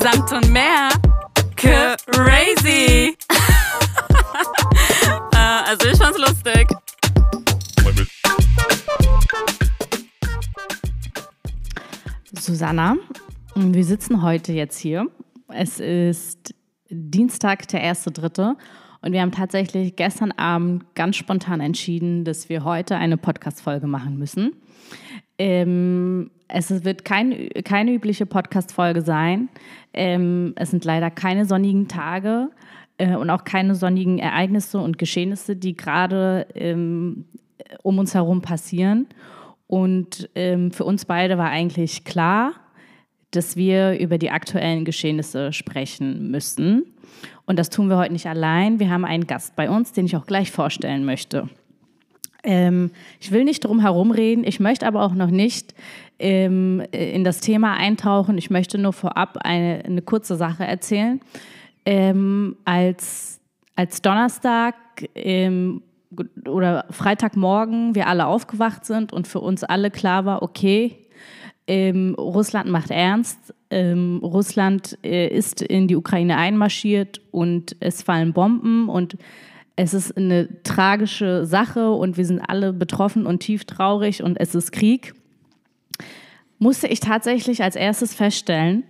Samt und mehr. Crazy. äh, also ich fand's lustig. Susanna, wir sitzen heute jetzt hier. Es ist Dienstag, der 1.3. Und wir haben tatsächlich gestern Abend ganz spontan entschieden, dass wir heute eine Podcast-Folge machen müssen. Ähm, es wird kein, keine übliche Podcast-Folge sein. Ähm, es sind leider keine sonnigen Tage äh, und auch keine sonnigen Ereignisse und Geschehnisse, die gerade ähm, um uns herum passieren. Und ähm, für uns beide war eigentlich klar, dass wir über die aktuellen Geschehnisse sprechen müssen. Und das tun wir heute nicht allein. Wir haben einen Gast bei uns, den ich auch gleich vorstellen möchte. Ähm, ich will nicht drum herum reden, ich möchte aber auch noch nicht ähm, in das Thema eintauchen. Ich möchte nur vorab eine, eine kurze Sache erzählen. Ähm, als, als Donnerstag ähm, oder Freitagmorgen wir alle aufgewacht sind und für uns alle klar war, okay, ähm, Russland macht ernst, ähm, Russland äh, ist in die Ukraine einmarschiert und es fallen Bomben und es ist eine tragische Sache und wir sind alle betroffen und tief traurig und es ist Krieg, musste ich tatsächlich als erstes feststellen,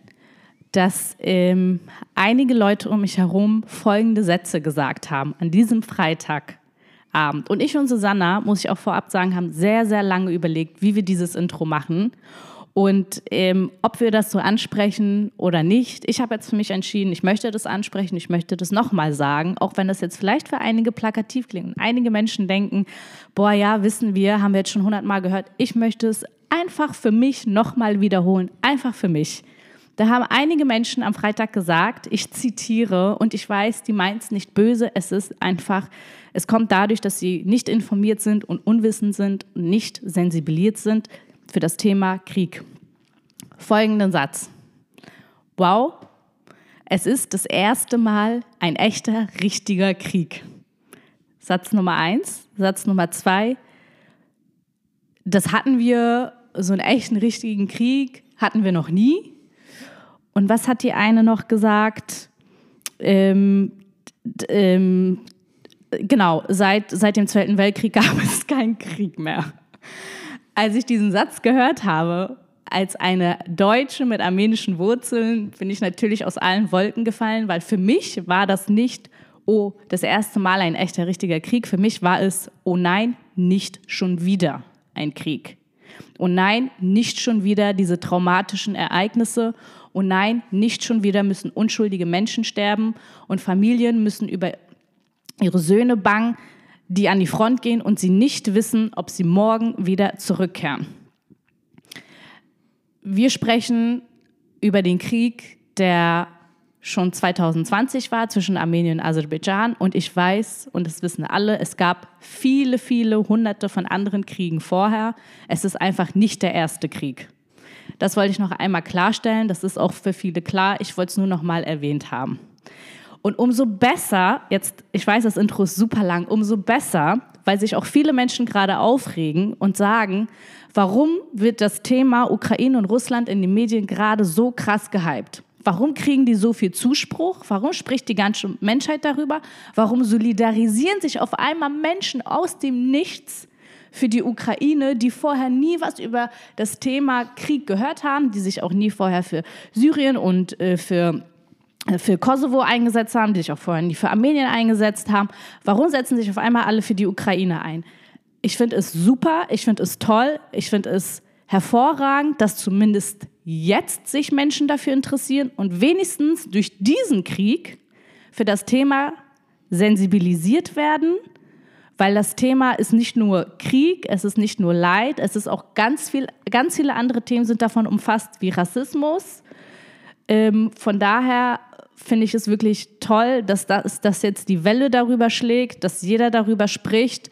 dass ähm, einige Leute um mich herum folgende Sätze gesagt haben an diesem Freitag. Abend. Und ich und Susanna, muss ich auch vorab sagen, haben sehr, sehr lange überlegt, wie wir dieses Intro machen und ähm, ob wir das so ansprechen oder nicht. Ich habe jetzt für mich entschieden, ich möchte das ansprechen, ich möchte das nochmal sagen, auch wenn das jetzt vielleicht für einige plakativ klingt. Einige Menschen denken, boah, ja, wissen wir, haben wir jetzt schon hundertmal gehört. Ich möchte es einfach für mich nochmal wiederholen, einfach für mich. Da haben einige Menschen am Freitag gesagt, ich zitiere, und ich weiß, die meint es nicht böse, es ist einfach, es kommt dadurch, dass sie nicht informiert sind und unwissend sind, nicht sensibilisiert sind für das Thema Krieg. Folgenden Satz. Wow, es ist das erste Mal ein echter, richtiger Krieg. Satz Nummer eins. Satz Nummer zwei. Das hatten wir, so einen echten, richtigen Krieg hatten wir noch nie. Und was hat die eine noch gesagt? Ähm, ähm, genau, seit, seit dem Zweiten Weltkrieg gab es keinen Krieg mehr. Als ich diesen Satz gehört habe, als eine Deutsche mit armenischen Wurzeln, bin ich natürlich aus allen Wolken gefallen, weil für mich war das nicht, oh, das erste Mal ein echter, richtiger Krieg. Für mich war es, oh nein, nicht schon wieder ein Krieg. Oh nein, nicht schon wieder diese traumatischen Ereignisse und nein, nicht schon wieder müssen unschuldige Menschen sterben und Familien müssen über ihre Söhne bangen, die an die Front gehen und sie nicht wissen, ob sie morgen wieder zurückkehren. Wir sprechen über den Krieg, der schon 2020 war zwischen Armenien und Aserbaidschan. Und ich weiß, und das wissen alle, es gab viele, viele hunderte von anderen Kriegen vorher. Es ist einfach nicht der erste Krieg. Das wollte ich noch einmal klarstellen. Das ist auch für viele klar. Ich wollte es nur noch mal erwähnt haben. Und umso besser, jetzt, ich weiß, das Intro ist super lang, umso besser, weil sich auch viele Menschen gerade aufregen und sagen, warum wird das Thema Ukraine und Russland in den Medien gerade so krass gehypt? Warum kriegen die so viel Zuspruch? Warum spricht die ganze Menschheit darüber? Warum solidarisieren sich auf einmal Menschen aus dem Nichts für die Ukraine, die vorher nie was über das Thema Krieg gehört haben, die sich auch nie vorher für Syrien und äh, für für Kosovo eingesetzt haben, die sich auch vorher nie für Armenien eingesetzt haben. Warum setzen sich auf einmal alle für die Ukraine ein? Ich finde es super, ich finde es toll, ich finde es hervorragend, dass zumindest jetzt sich Menschen dafür interessieren und wenigstens durch diesen Krieg für das Thema sensibilisiert werden weil das Thema ist nicht nur Krieg, es ist nicht nur Leid, es ist auch ganz viel, ganz viele andere Themen sind davon umfasst, wie Rassismus. Ähm, von daher finde ich es wirklich toll, dass, das, dass jetzt die Welle darüber schlägt, dass jeder darüber spricht,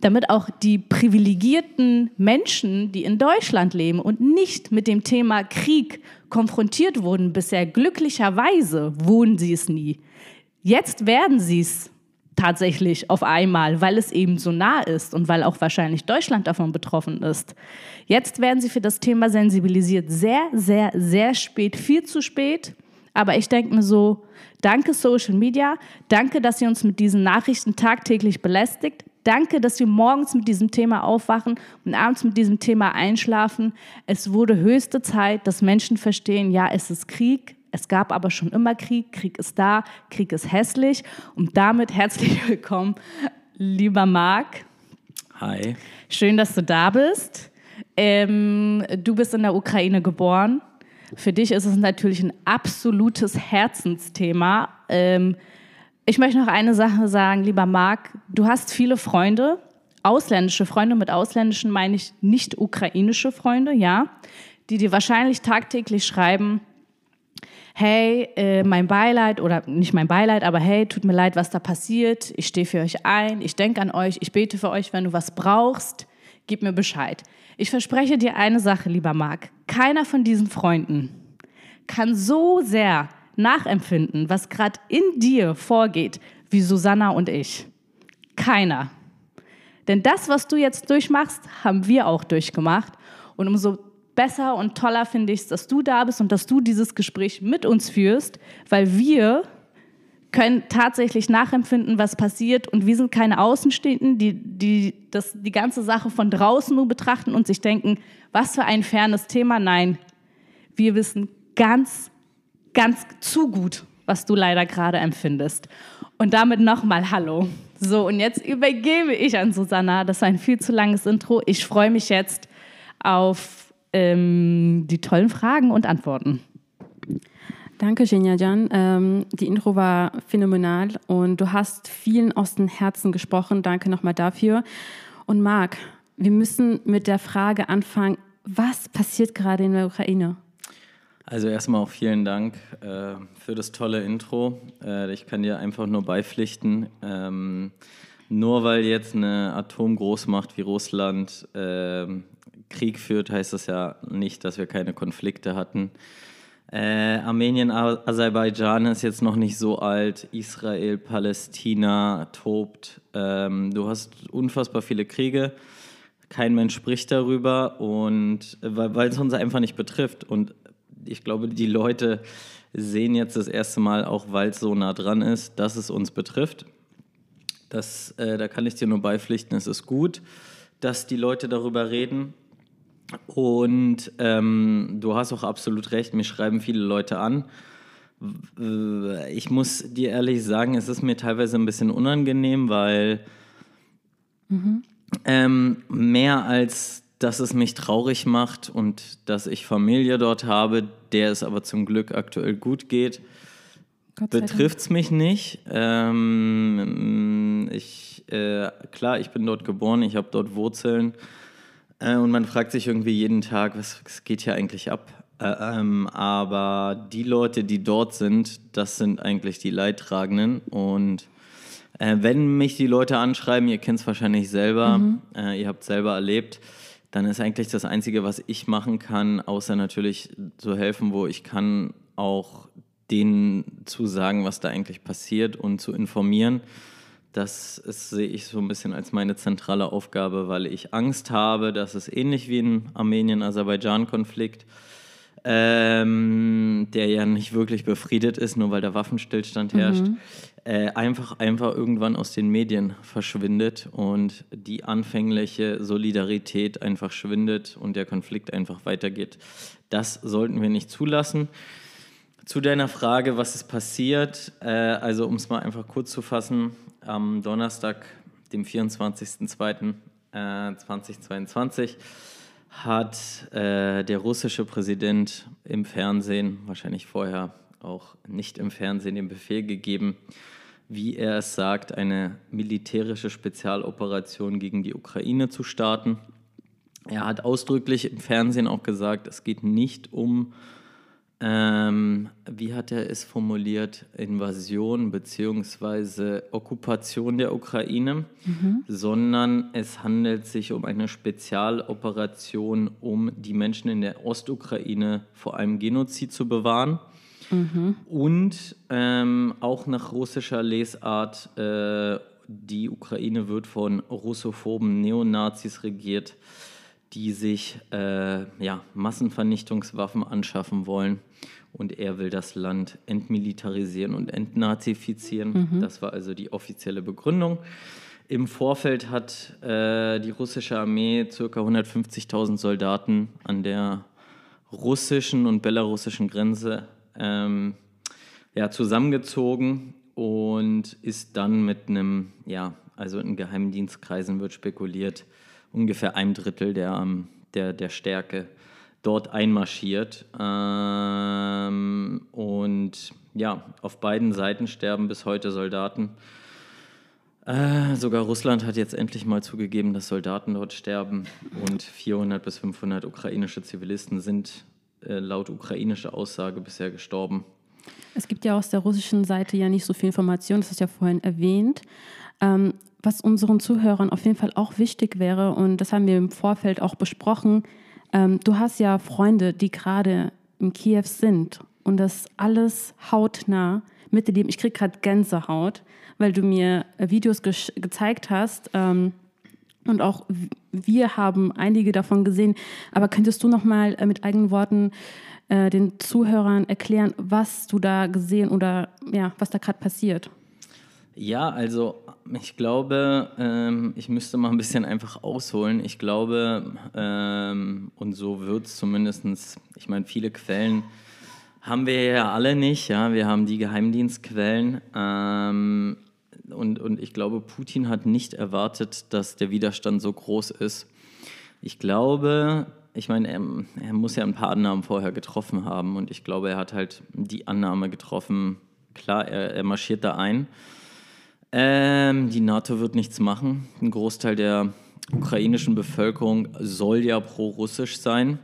damit auch die privilegierten Menschen, die in Deutschland leben und nicht mit dem Thema Krieg konfrontiert wurden, bisher glücklicherweise wurden sie es nie. Jetzt werden sie es tatsächlich auf einmal, weil es eben so nah ist und weil auch wahrscheinlich Deutschland davon betroffen ist. Jetzt werden sie für das Thema sensibilisiert. Sehr, sehr, sehr spät, viel zu spät. Aber ich denke mir so, danke Social Media, danke, dass ihr uns mit diesen Nachrichten tagtäglich belästigt. Danke, dass wir morgens mit diesem Thema aufwachen und abends mit diesem Thema einschlafen. Es wurde höchste Zeit, dass Menschen verstehen, ja, es ist Krieg, es gab aber schon immer Krieg, Krieg ist da, Krieg ist hässlich. Und damit herzlich willkommen, lieber Marc. Hi. Schön, dass du da bist. Ähm, du bist in der Ukraine geboren. Für dich ist es natürlich ein absolutes Herzensthema. Ähm, ich möchte noch eine Sache sagen, lieber Marc. Du hast viele Freunde, ausländische Freunde. Mit ausländischen meine ich nicht ukrainische Freunde, ja, die dir wahrscheinlich tagtäglich schreiben, hey, äh, mein Beileid oder nicht mein Beileid, aber hey, tut mir leid, was da passiert. Ich stehe für euch ein, ich denke an euch, ich bete für euch, wenn du was brauchst, gib mir Bescheid. Ich verspreche dir eine Sache, lieber Marc. Keiner von diesen Freunden kann so sehr nachempfinden, was gerade in dir vorgeht, wie Susanna und ich. Keiner. Denn das, was du jetzt durchmachst, haben wir auch durchgemacht. Und umso besser und toller finde ich es, dass du da bist und dass du dieses Gespräch mit uns führst, weil wir können tatsächlich nachempfinden, was passiert und wir sind keine Außenstehenden, die, die das, die ganze Sache von draußen nur betrachten und sich denken, was für ein fernes Thema. Nein, wir wissen ganz, ganz zu gut, was du leider gerade empfindest. Und damit nochmal Hallo. So, und jetzt übergebe ich an Susanna. Das war ein viel zu langes Intro. Ich freue mich jetzt auf ähm, die tollen Fragen und Antworten. Danke, Genia Jan. Ähm, die Intro war phänomenal und du hast vielen aus dem Herzen gesprochen. Danke nochmal dafür. Und Marc, wir müssen mit der Frage anfangen, was passiert gerade in der Ukraine? Also erstmal auch vielen Dank äh, für das tolle Intro. Äh, ich kann dir einfach nur beipflichten. Ähm, nur weil jetzt eine Atomgroßmacht wie Russland äh, Krieg führt, heißt das ja nicht, dass wir keine Konflikte hatten. Äh, Armenien, Aserbaidschan ist jetzt noch nicht so alt. Israel, Palästina tobt. Ähm, du hast unfassbar viele Kriege. Kein Mensch spricht darüber und weil, weil es uns einfach nicht betrifft. Und ich glaube, die Leute sehen jetzt das erste Mal, auch weil es so nah dran ist, dass es uns betrifft. Das, äh, da kann ich dir nur beipflichten, es ist gut, dass die Leute darüber reden. Und ähm, du hast auch absolut recht, mir schreiben viele Leute an. Ich muss dir ehrlich sagen, es ist mir teilweise ein bisschen unangenehm, weil mhm. ähm, mehr als dass es mich traurig macht und dass ich Familie dort habe, der es aber zum Glück aktuell gut geht, betrifft es mich nicht. Ähm, ich, äh, klar, ich bin dort geboren, ich habe dort Wurzeln. Äh, und man fragt sich irgendwie jeden Tag, was, was geht hier eigentlich ab? Äh, ähm, aber die Leute, die dort sind, das sind eigentlich die Leidtragenden. Und äh, wenn mich die Leute anschreiben, ihr kennt es wahrscheinlich selber, mhm. Äh, ihr habt es selber erlebt, dann ist eigentlich das Einzige, was ich machen kann, außer natürlich zu helfen, wo ich kann, auch denen zu sagen, was da eigentlich passiert und zu informieren. Das ist, sehe ich so ein bisschen als meine zentrale Aufgabe, weil ich Angst habe, dass es ähnlich wie ein Armenien-Aserbaidschan-Konflikt, ähm, der ja nicht wirklich befriedet ist, nur weil der Waffenstillstand herrscht, mhm. äh, einfach, einfach irgendwann aus den Medien verschwindet und die anfängliche Solidarität einfach schwindet und der Konflikt einfach weitergeht. Das sollten wir nicht zulassen. Zu deiner Frage, was ist passiert, äh, also um es mal einfach kurz zu fassen, am Donnerstag, dem 24.02.2022, äh, hat äh, der russische Präsident im Fernsehen, wahrscheinlich vorher auch nicht im Fernsehen, den Befehl gegeben, wie er es sagt, eine militärische Spezialoperation gegen die Ukraine zu starten. Er hat ausdrücklich im Fernsehen auch gesagt, es geht nicht um ähm, wie hat er es formuliert, Invasion bzw. Okkupation der Ukraine, mhm. sondern es handelt sich um eine Spezialoperation, um die Menschen in der Ostukraine vor einem Genozid zu bewahren. Und ähm, auch nach russischer Lesart, äh, die Ukraine wird von russophoben Neonazis regiert, die sich äh, ja, Massenvernichtungswaffen anschaffen wollen. Und er will das Land entmilitarisieren und entnazifizieren. Das war also die offizielle Begründung. Im Vorfeld hat äh, die russische Armee ca. 150.000 Soldaten an der russischen und belarussischen Grenze ähm, ja, zusammengezogen und ist dann mit einem, ja, also in Geheimdienstkreisen wird spekuliert, ungefähr ein Drittel der, ähm, der, der Stärke dort einmarschiert. Ähm, und ja, auf beiden Seiten sterben bis heute Soldaten. Äh, sogar Russland hat jetzt endlich mal zugegeben, dass Soldaten dort sterben und 400 bis 500 ukrainische Zivilisten sind äh, laut ukrainischer Aussage bisher gestorben. Es gibt ja aus der russischen Seite ja nicht so viel Information, das ist ja vorhin erwähnt. Ähm, was unseren Zuhörern auf jeden Fall auch wichtig wäre, und das haben wir im Vorfeld auch besprochen, ähm, du hast ja Freunde, die gerade in Kiew sind und das alles hautnah miterleben. Ich kriege gerade Gänsehaut, weil du mir äh, Videos ge gezeigt hast. Ähm, und auch wir haben einige davon gesehen. Aber könntest du noch mal äh, mit eigenen Worten äh, den Zuhörern erklären, was du da gesehen oder ja, was da gerade passiert? Ja, also ich glaube, ähm, ich müsste mal ein bisschen einfach ausholen. Ich glaube, ähm, und so wird es zumindest, ich meine, viele Quellen haben wir ja alle nicht. Ja, wir haben die Geheimdienstquellen. Ähm, und, und ich glaube, Putin hat nicht erwartet, dass der Widerstand so groß ist. Ich glaube, ich meine, er, er, muss ja ein paar Annahmen vorher getroffen haben und ich glaube, er hat halt die Annahme getroffen, klar, er, er marschiert da ein. Ähm, die NATO wird nichts machen. Ein Großteil der ukrainischen Bevölkerung soll ja pro-russisch sein.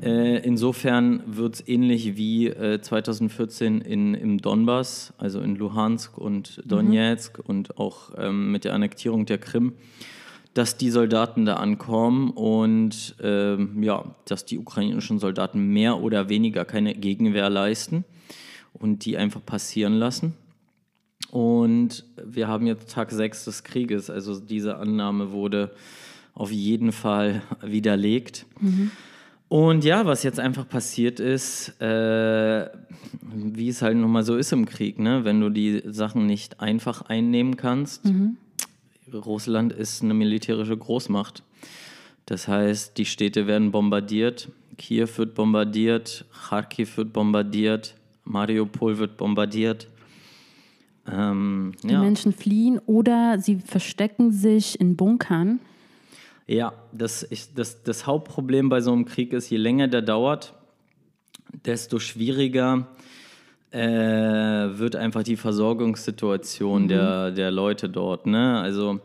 Äh, insofern wird es ähnlich wie äh, 2014 in, im Donbass, also in Luhansk und Donetsk mhm. und auch ähm, mit der Annektierung der Krim, dass die Soldaten da ankommen und ähm, ja, dass die ukrainischen Soldaten mehr oder weniger keine Gegenwehr leisten und die einfach passieren lassen. Und wir haben jetzt Tag 6 des Krieges, also diese Annahme wurde auf jeden Fall widerlegt. Mhm. Und ja, was jetzt einfach passiert ist, äh, wie es halt nun mal so ist im Krieg, ne? wenn du die Sachen nicht einfach einnehmen kannst. Mhm. Russland ist eine militärische Großmacht. Das heißt, die Städte werden bombardiert, Kiew wird bombardiert, Kharkiv wird bombardiert, Mariupol wird bombardiert. Ähm, die ja. Menschen fliehen oder sie verstecken sich in Bunkern. Ja, das, ich, das, das Hauptproblem bei so einem Krieg ist, je länger der dauert, desto schwieriger äh, wird einfach die Versorgungssituation mhm. der, der Leute dort. Ne? Also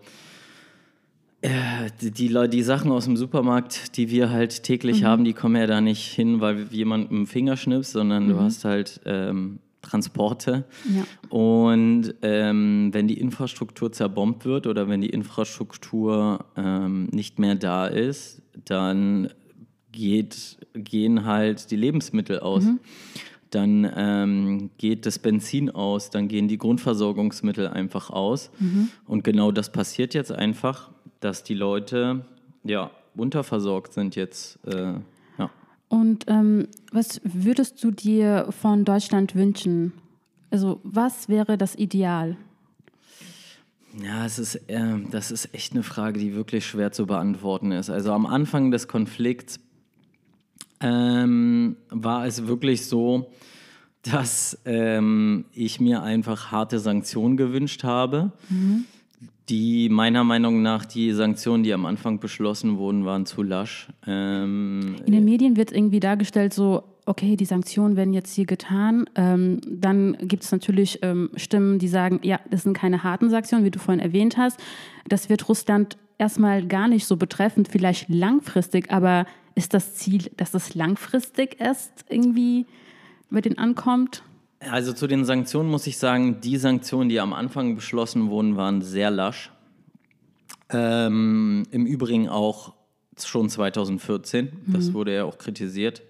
äh, die, die, die, Sachen aus dem Supermarkt, die wir halt täglich mhm. haben, die kommen ja da nicht hin, weil jemand mit dem Finger schnippst, sondern mhm. du hast halt ähm, Transporte. Ja. Und ähm, wenn die Infrastruktur zerbombt wird oder wenn die Infrastruktur ähm, nicht mehr da ist, dann geht, gehen halt die Lebensmittel aus. Mhm. Dann ähm, geht das Benzin aus, dann gehen die Grundversorgungsmittel einfach aus. Mhm. Und genau das passiert jetzt einfach, dass die Leute ja unterversorgt sind jetzt. Äh, und ähm, was würdest du dir von Deutschland wünschen? Also was wäre das Ideal? Ja, es ist, äh, das ist echt eine Frage, die wirklich schwer zu beantworten ist. Also am Anfang des Konflikts ähm, war es wirklich so, dass ähm, ich mir einfach harte Sanktionen gewünscht habe. Mhm die meiner Meinung nach die Sanktionen, die am Anfang beschlossen wurden, waren zu lasch. Ähm, In den Medien wird irgendwie dargestellt, so, okay, die Sanktionen werden jetzt hier getan. Ähm, dann gibt es natürlich ähm, Stimmen, die sagen, ja, das sind keine harten Sanktionen, wie du vorhin erwähnt hast. Das wird Russland erstmal gar nicht so betreffend, vielleicht langfristig, aber ist das Ziel, dass es langfristig erst irgendwie bei denen ankommt? Also zu den Sanktionen muss ich sagen, die Sanktionen, die am Anfang beschlossen wurden, waren sehr lasch. Ähm, Im Übrigen auch schon 2014. Das mhm. wurde ja auch kritisiert.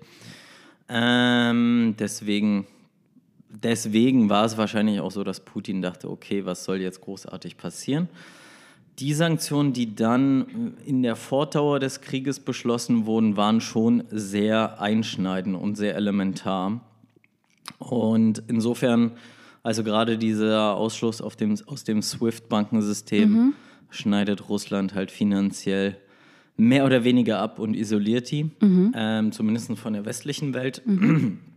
Ähm, deswegen deswegen war es wahrscheinlich auch so, dass Putin dachte, okay, was soll jetzt großartig passieren? Die Sanktionen, die dann in der Fortdauer des Krieges beschlossen wurden, waren schon sehr einschneidend und sehr elementar. Und insofern, also gerade dieser Ausschluss dem, aus dem SWIFT-Bankensystem mhm. schneidet Russland halt finanziell mehr oder weniger ab und isoliert die, mhm. ähm, zumindest von der westlichen Welt. Mhm.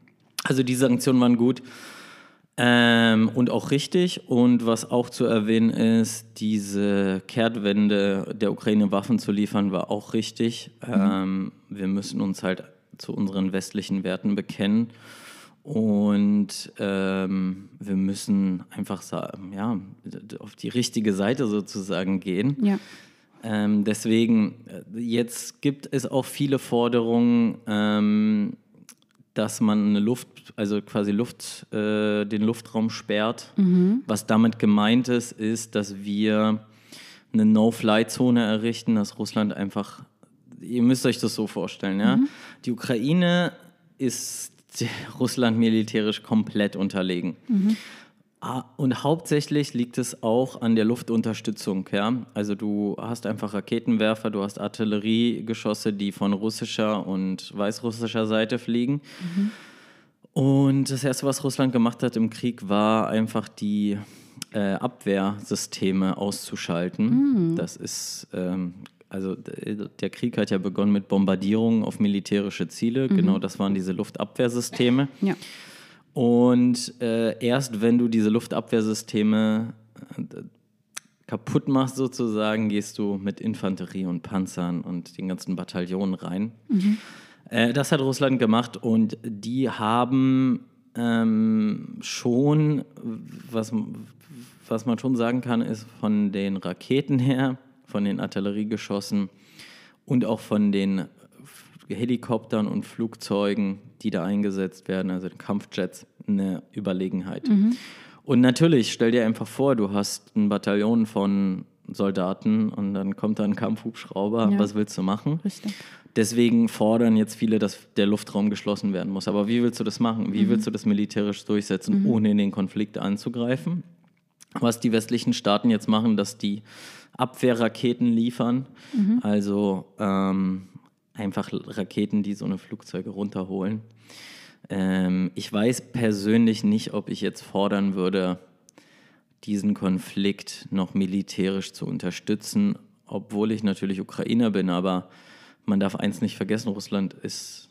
Also die Sanktionen waren gut. Ähm, und auch richtig. Und was auch zu erwähnen ist, diese Kehrtwende der Ukraine Waffen zu liefern, war auch richtig. Mhm. Ähm, wir müssen uns halt zu unseren westlichen Werten bekennen. Und ähm, wir müssen einfach ja, auf die richtige Seite sozusagen gehen. Ja. Ähm, deswegen, äh, jetzt gibt es auch viele Forderungen, ähm, dass man eine Luft, also quasi Luft, äh, den Luftraum sperrt. Mhm. Was damit gemeint ist, ist, dass wir eine No-Fly-Zone errichten, dass Russland einfach, ihr müsst euch das so vorstellen, ja. Mhm. Die Ukraine ist Russland militärisch komplett unterlegen. Mhm. Ah, und hauptsächlich liegt es auch an der Luftunterstützung. Ja? Also du hast einfach Raketenwerfer, du hast Artilleriegeschosse, die von russischer und weißrussischer Seite fliegen. Mhm. Und das Erste, was Russland gemacht hat im Krieg, war einfach die äh, Abwehrsysteme auszuschalten. Mhm. Das ist, ähm, also der Krieg hat ja begonnen mit Bombardierungen auf militärische Ziele. Mhm. Genau das waren diese Luftabwehrsysteme. Ja. Und äh, erst wenn du diese Luftabwehrsysteme äh, kaputt machst, sozusagen, gehst du mit Infanterie und Panzern und den ganzen Bataillonen rein. Mhm. Äh, das hat Russland gemacht und die haben ähm, schon, was, was man schon sagen kann, ist von den Raketen her, von den Artilleriegeschossen und auch von den Helikoptern und Flugzeugen, die da eingesetzt werden, also den Kampfjets, eine Überlegenheit. Mhm. Und natürlich, stell dir einfach vor, du hast ein Bataillon von Soldaten und dann kommt da ein Kampfhubschrauber. Ja. Was willst du machen? Richtig. Deswegen fordern jetzt viele, dass der Luftraum geschlossen werden muss. Aber wie willst du das machen? Wie mhm. willst du das militärisch durchsetzen, mhm. ohne in den Konflikt anzugreifen? Was die westlichen Staaten jetzt machen, dass die Abwehrraketen liefern, mhm. also ähm, einfach Raketen, die so eine Flugzeuge runterholen. Ähm, ich weiß persönlich nicht, ob ich jetzt fordern würde, diesen Konflikt noch militärisch zu unterstützen, obwohl ich natürlich Ukrainer bin, aber man darf eins nicht vergessen, Russland ist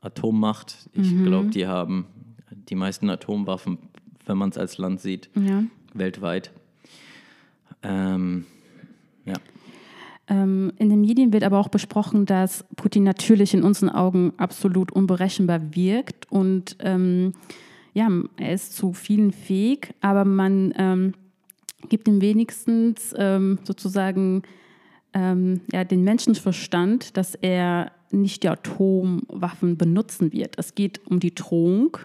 Atommacht. Ich mhm. glaube, die haben die meisten Atomwaffen, wenn man es als Land sieht, ja. weltweit. Ähm, ja. Ähm, in den Medien wird aber auch besprochen, dass Putin natürlich in unseren Augen absolut unberechenbar wirkt und ähm, ja, er ist zu vielen fähig, aber man ähm, gibt ihm wenigstens ähm, sozusagen ähm, ja, den Menschenverstand, dass er nicht die Atomwaffen benutzen wird. Es geht um die Drohung,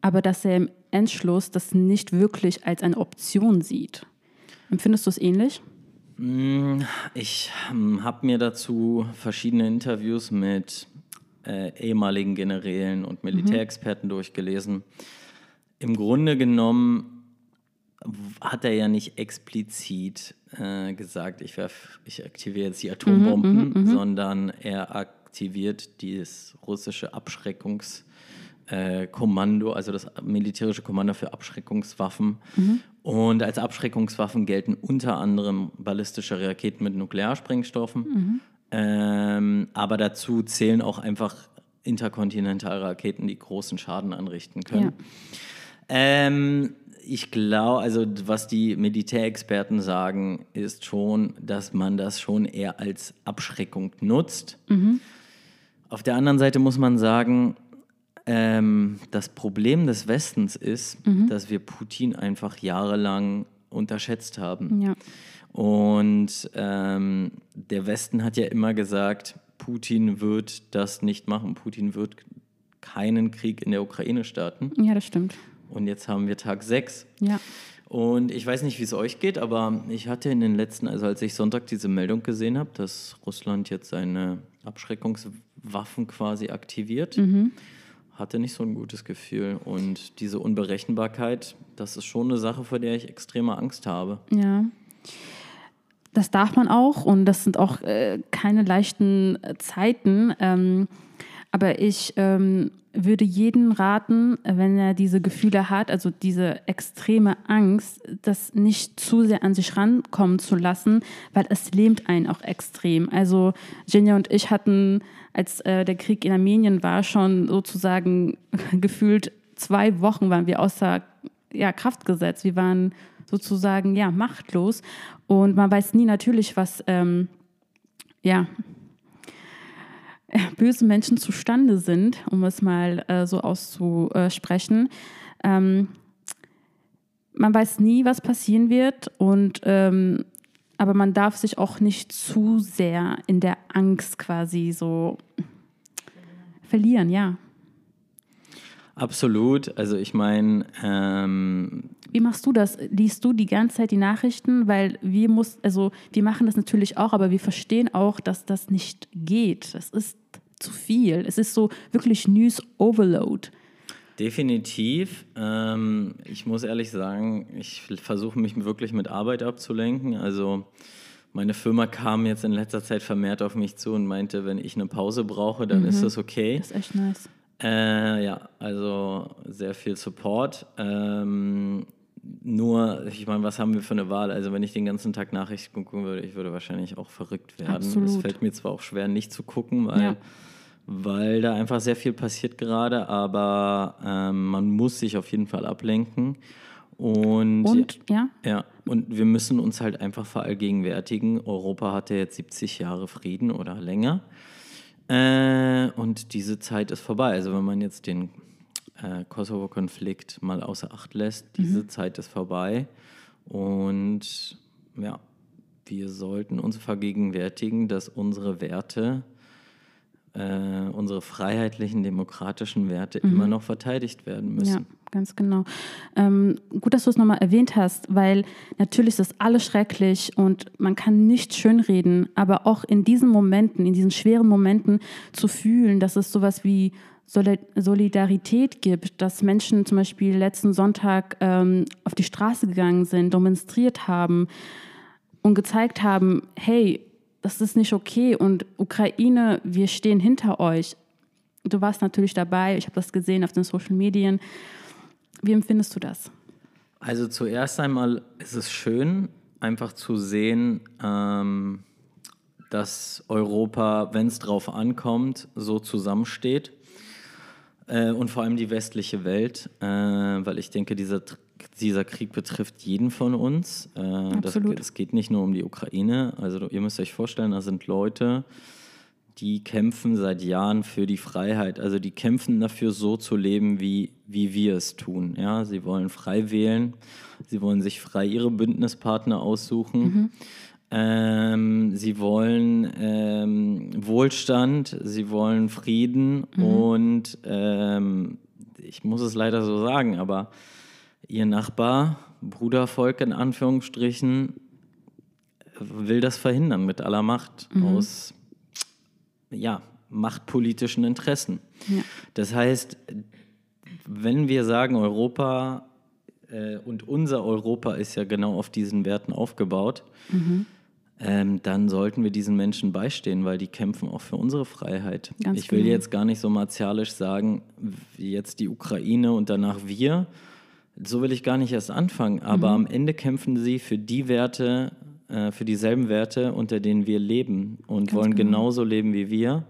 aber dass er im Entschluss das nicht wirklich als eine Option sieht. Empfindest du es ähnlich? Mm, ich hm, habe mir dazu verschiedene Interviews mit äh, ehemaligen Generälen und Militärexperten mhm. durchgelesen. Im Grunde genommen hat er ja nicht explizit äh, gesagt, ich, werf, ich aktiviere jetzt die mhm, Atombomben, mhm, mhm, sondern er aktiviert dieses russische Abschreckungs- äh, Kommando, also das militärische Kommando für Abschreckungswaffen. Mhm. Und als Abschreckungswaffen gelten unter anderem ballistische Raketen mit Nuklearsprengstoffen. Mhm. Ähm, aber dazu zählen auch einfach interkontinentale Raketen, die großen Schaden anrichten können. Ja. Ähm, ich glaube, also was die Militärexperten sagen, ist schon, dass man das schon eher als Abschreckung nutzt. Mhm. Auf der anderen Seite muss man sagen, ähm, das Problem des Westens ist, mhm. dass wir Putin einfach jahrelang unterschätzt haben. Ja. Und ähm, der Westen hat ja immer gesagt, Putin wird das nicht machen. Putin wird keinen Krieg in der Ukraine starten. Ja, das stimmt. Und jetzt haben wir Tag 6. Ja. Und ich weiß nicht, wie es euch geht, aber ich hatte in den letzten, also als ich Sonntag diese Meldung gesehen habe, dass Russland jetzt seine Abschreckungswaffen quasi aktiviert, mhm hatte nicht so ein gutes Gefühl. Und diese Unberechenbarkeit, das ist schon eine Sache, vor der ich extreme Angst habe. Ja. Das darf man auch und das sind auch äh, keine leichten Zeiten. Ähm, aber ich ähm, würde jeden raten, wenn er diese Gefühle hat, also diese extreme Angst, das nicht zu sehr an sich rankommen zu lassen, weil es lähmt einen auch extrem. Also Jenja und ich hatten, als äh, der Krieg in Armenien war, schon sozusagen gefühlt zwei Wochen waren wir außer ja, Kraft gesetzt. Wir waren sozusagen ja machtlos und man weiß nie natürlich, was ähm, ja böse Menschen zustande sind, um es mal äh, so auszusprechen. Ähm, man weiß nie, was passieren wird und ähm, aber man darf sich auch nicht zu sehr in der Angst quasi so verlieren, ja. Absolut. Also ich meine, ähm wie machst du das? Liest du die ganze Zeit die Nachrichten? Weil wir muss, also wir machen das natürlich auch, aber wir verstehen auch, dass das nicht geht. Das ist zu viel. Es ist so wirklich News Overload. Definitiv. Ähm, ich muss ehrlich sagen, ich versuche mich wirklich mit Arbeit abzulenken. Also meine Firma kam jetzt in letzter Zeit vermehrt auf mich zu und meinte, wenn ich eine Pause brauche, dann mhm. ist das okay. Das ist echt nice. Äh, ja, also sehr viel Support. Ähm, nur, ich meine, was haben wir für eine Wahl? Also wenn ich den ganzen Tag Nachrichten gucken würde, ich würde wahrscheinlich auch verrückt werden. Es fällt mir zwar auch schwer, nicht zu gucken, weil ja weil da einfach sehr viel passiert gerade, aber ähm, man muss sich auf jeden Fall ablenken. Und, und, ja. ja. Und wir müssen uns halt einfach verallgegenwärtigen. Europa hatte jetzt 70 Jahre Frieden oder länger. Äh, und diese Zeit ist vorbei. Also wenn man jetzt den äh, Kosovo-Konflikt mal außer Acht lässt, diese mhm. Zeit ist vorbei. Und ja, wir sollten uns vergegenwärtigen, dass unsere Werte äh, unsere freiheitlichen, demokratischen Werte mhm. immer noch verteidigt werden müssen. Ja, ganz genau. Ähm, gut, dass du es nochmal erwähnt hast, weil natürlich ist das alles schrecklich und man kann nicht schönreden, aber auch in diesen Momenten, in diesen schweren Momenten zu fühlen, dass es sowas wie Solidarität gibt, dass Menschen zum Beispiel letzten Sonntag ähm, auf die Straße gegangen sind, demonstriert haben und gezeigt haben, hey, das ist nicht okay und Ukraine, wir stehen hinter euch. Du warst natürlich dabei, ich habe das gesehen auf den Social Medien. Wie empfindest du das? Also zuerst einmal ist es schön, einfach zu sehen, ähm, dass Europa, wenn es drauf ankommt, so zusammensteht. Äh, und vor allem die westliche Welt, äh, weil ich denke, dieser dieser Krieg betrifft jeden von uns. Äh, das, es geht nicht nur um die Ukraine. Also ihr müsst euch vorstellen, da sind Leute, die kämpfen seit Jahren für die Freiheit. Also die kämpfen dafür, so zu leben, wie, wie wir es tun. Ja, sie wollen frei wählen. Sie wollen sich frei ihre Bündnispartner aussuchen. Mhm. Ähm, sie wollen ähm, Wohlstand, sie wollen Frieden mhm. und ähm, ich muss es leider so sagen, aber ihr Nachbar, Brudervolk in Anführungsstrichen, will das verhindern mit aller Macht mhm. aus ja, machtpolitischen Interessen. Ja. Das heißt, wenn wir sagen, Europa äh, und unser Europa ist ja genau auf diesen Werten aufgebaut, mhm. Ähm, dann sollten wir diesen Menschen beistehen, weil die kämpfen auch für unsere Freiheit. Ganz ich will genau. jetzt gar nicht so martialisch sagen, wie jetzt die Ukraine und danach wir, so will ich gar nicht erst anfangen, aber mhm. am Ende kämpfen sie für die Werte, äh, für dieselben Werte, unter denen wir leben und Ganz wollen genau. genauso leben wie wir.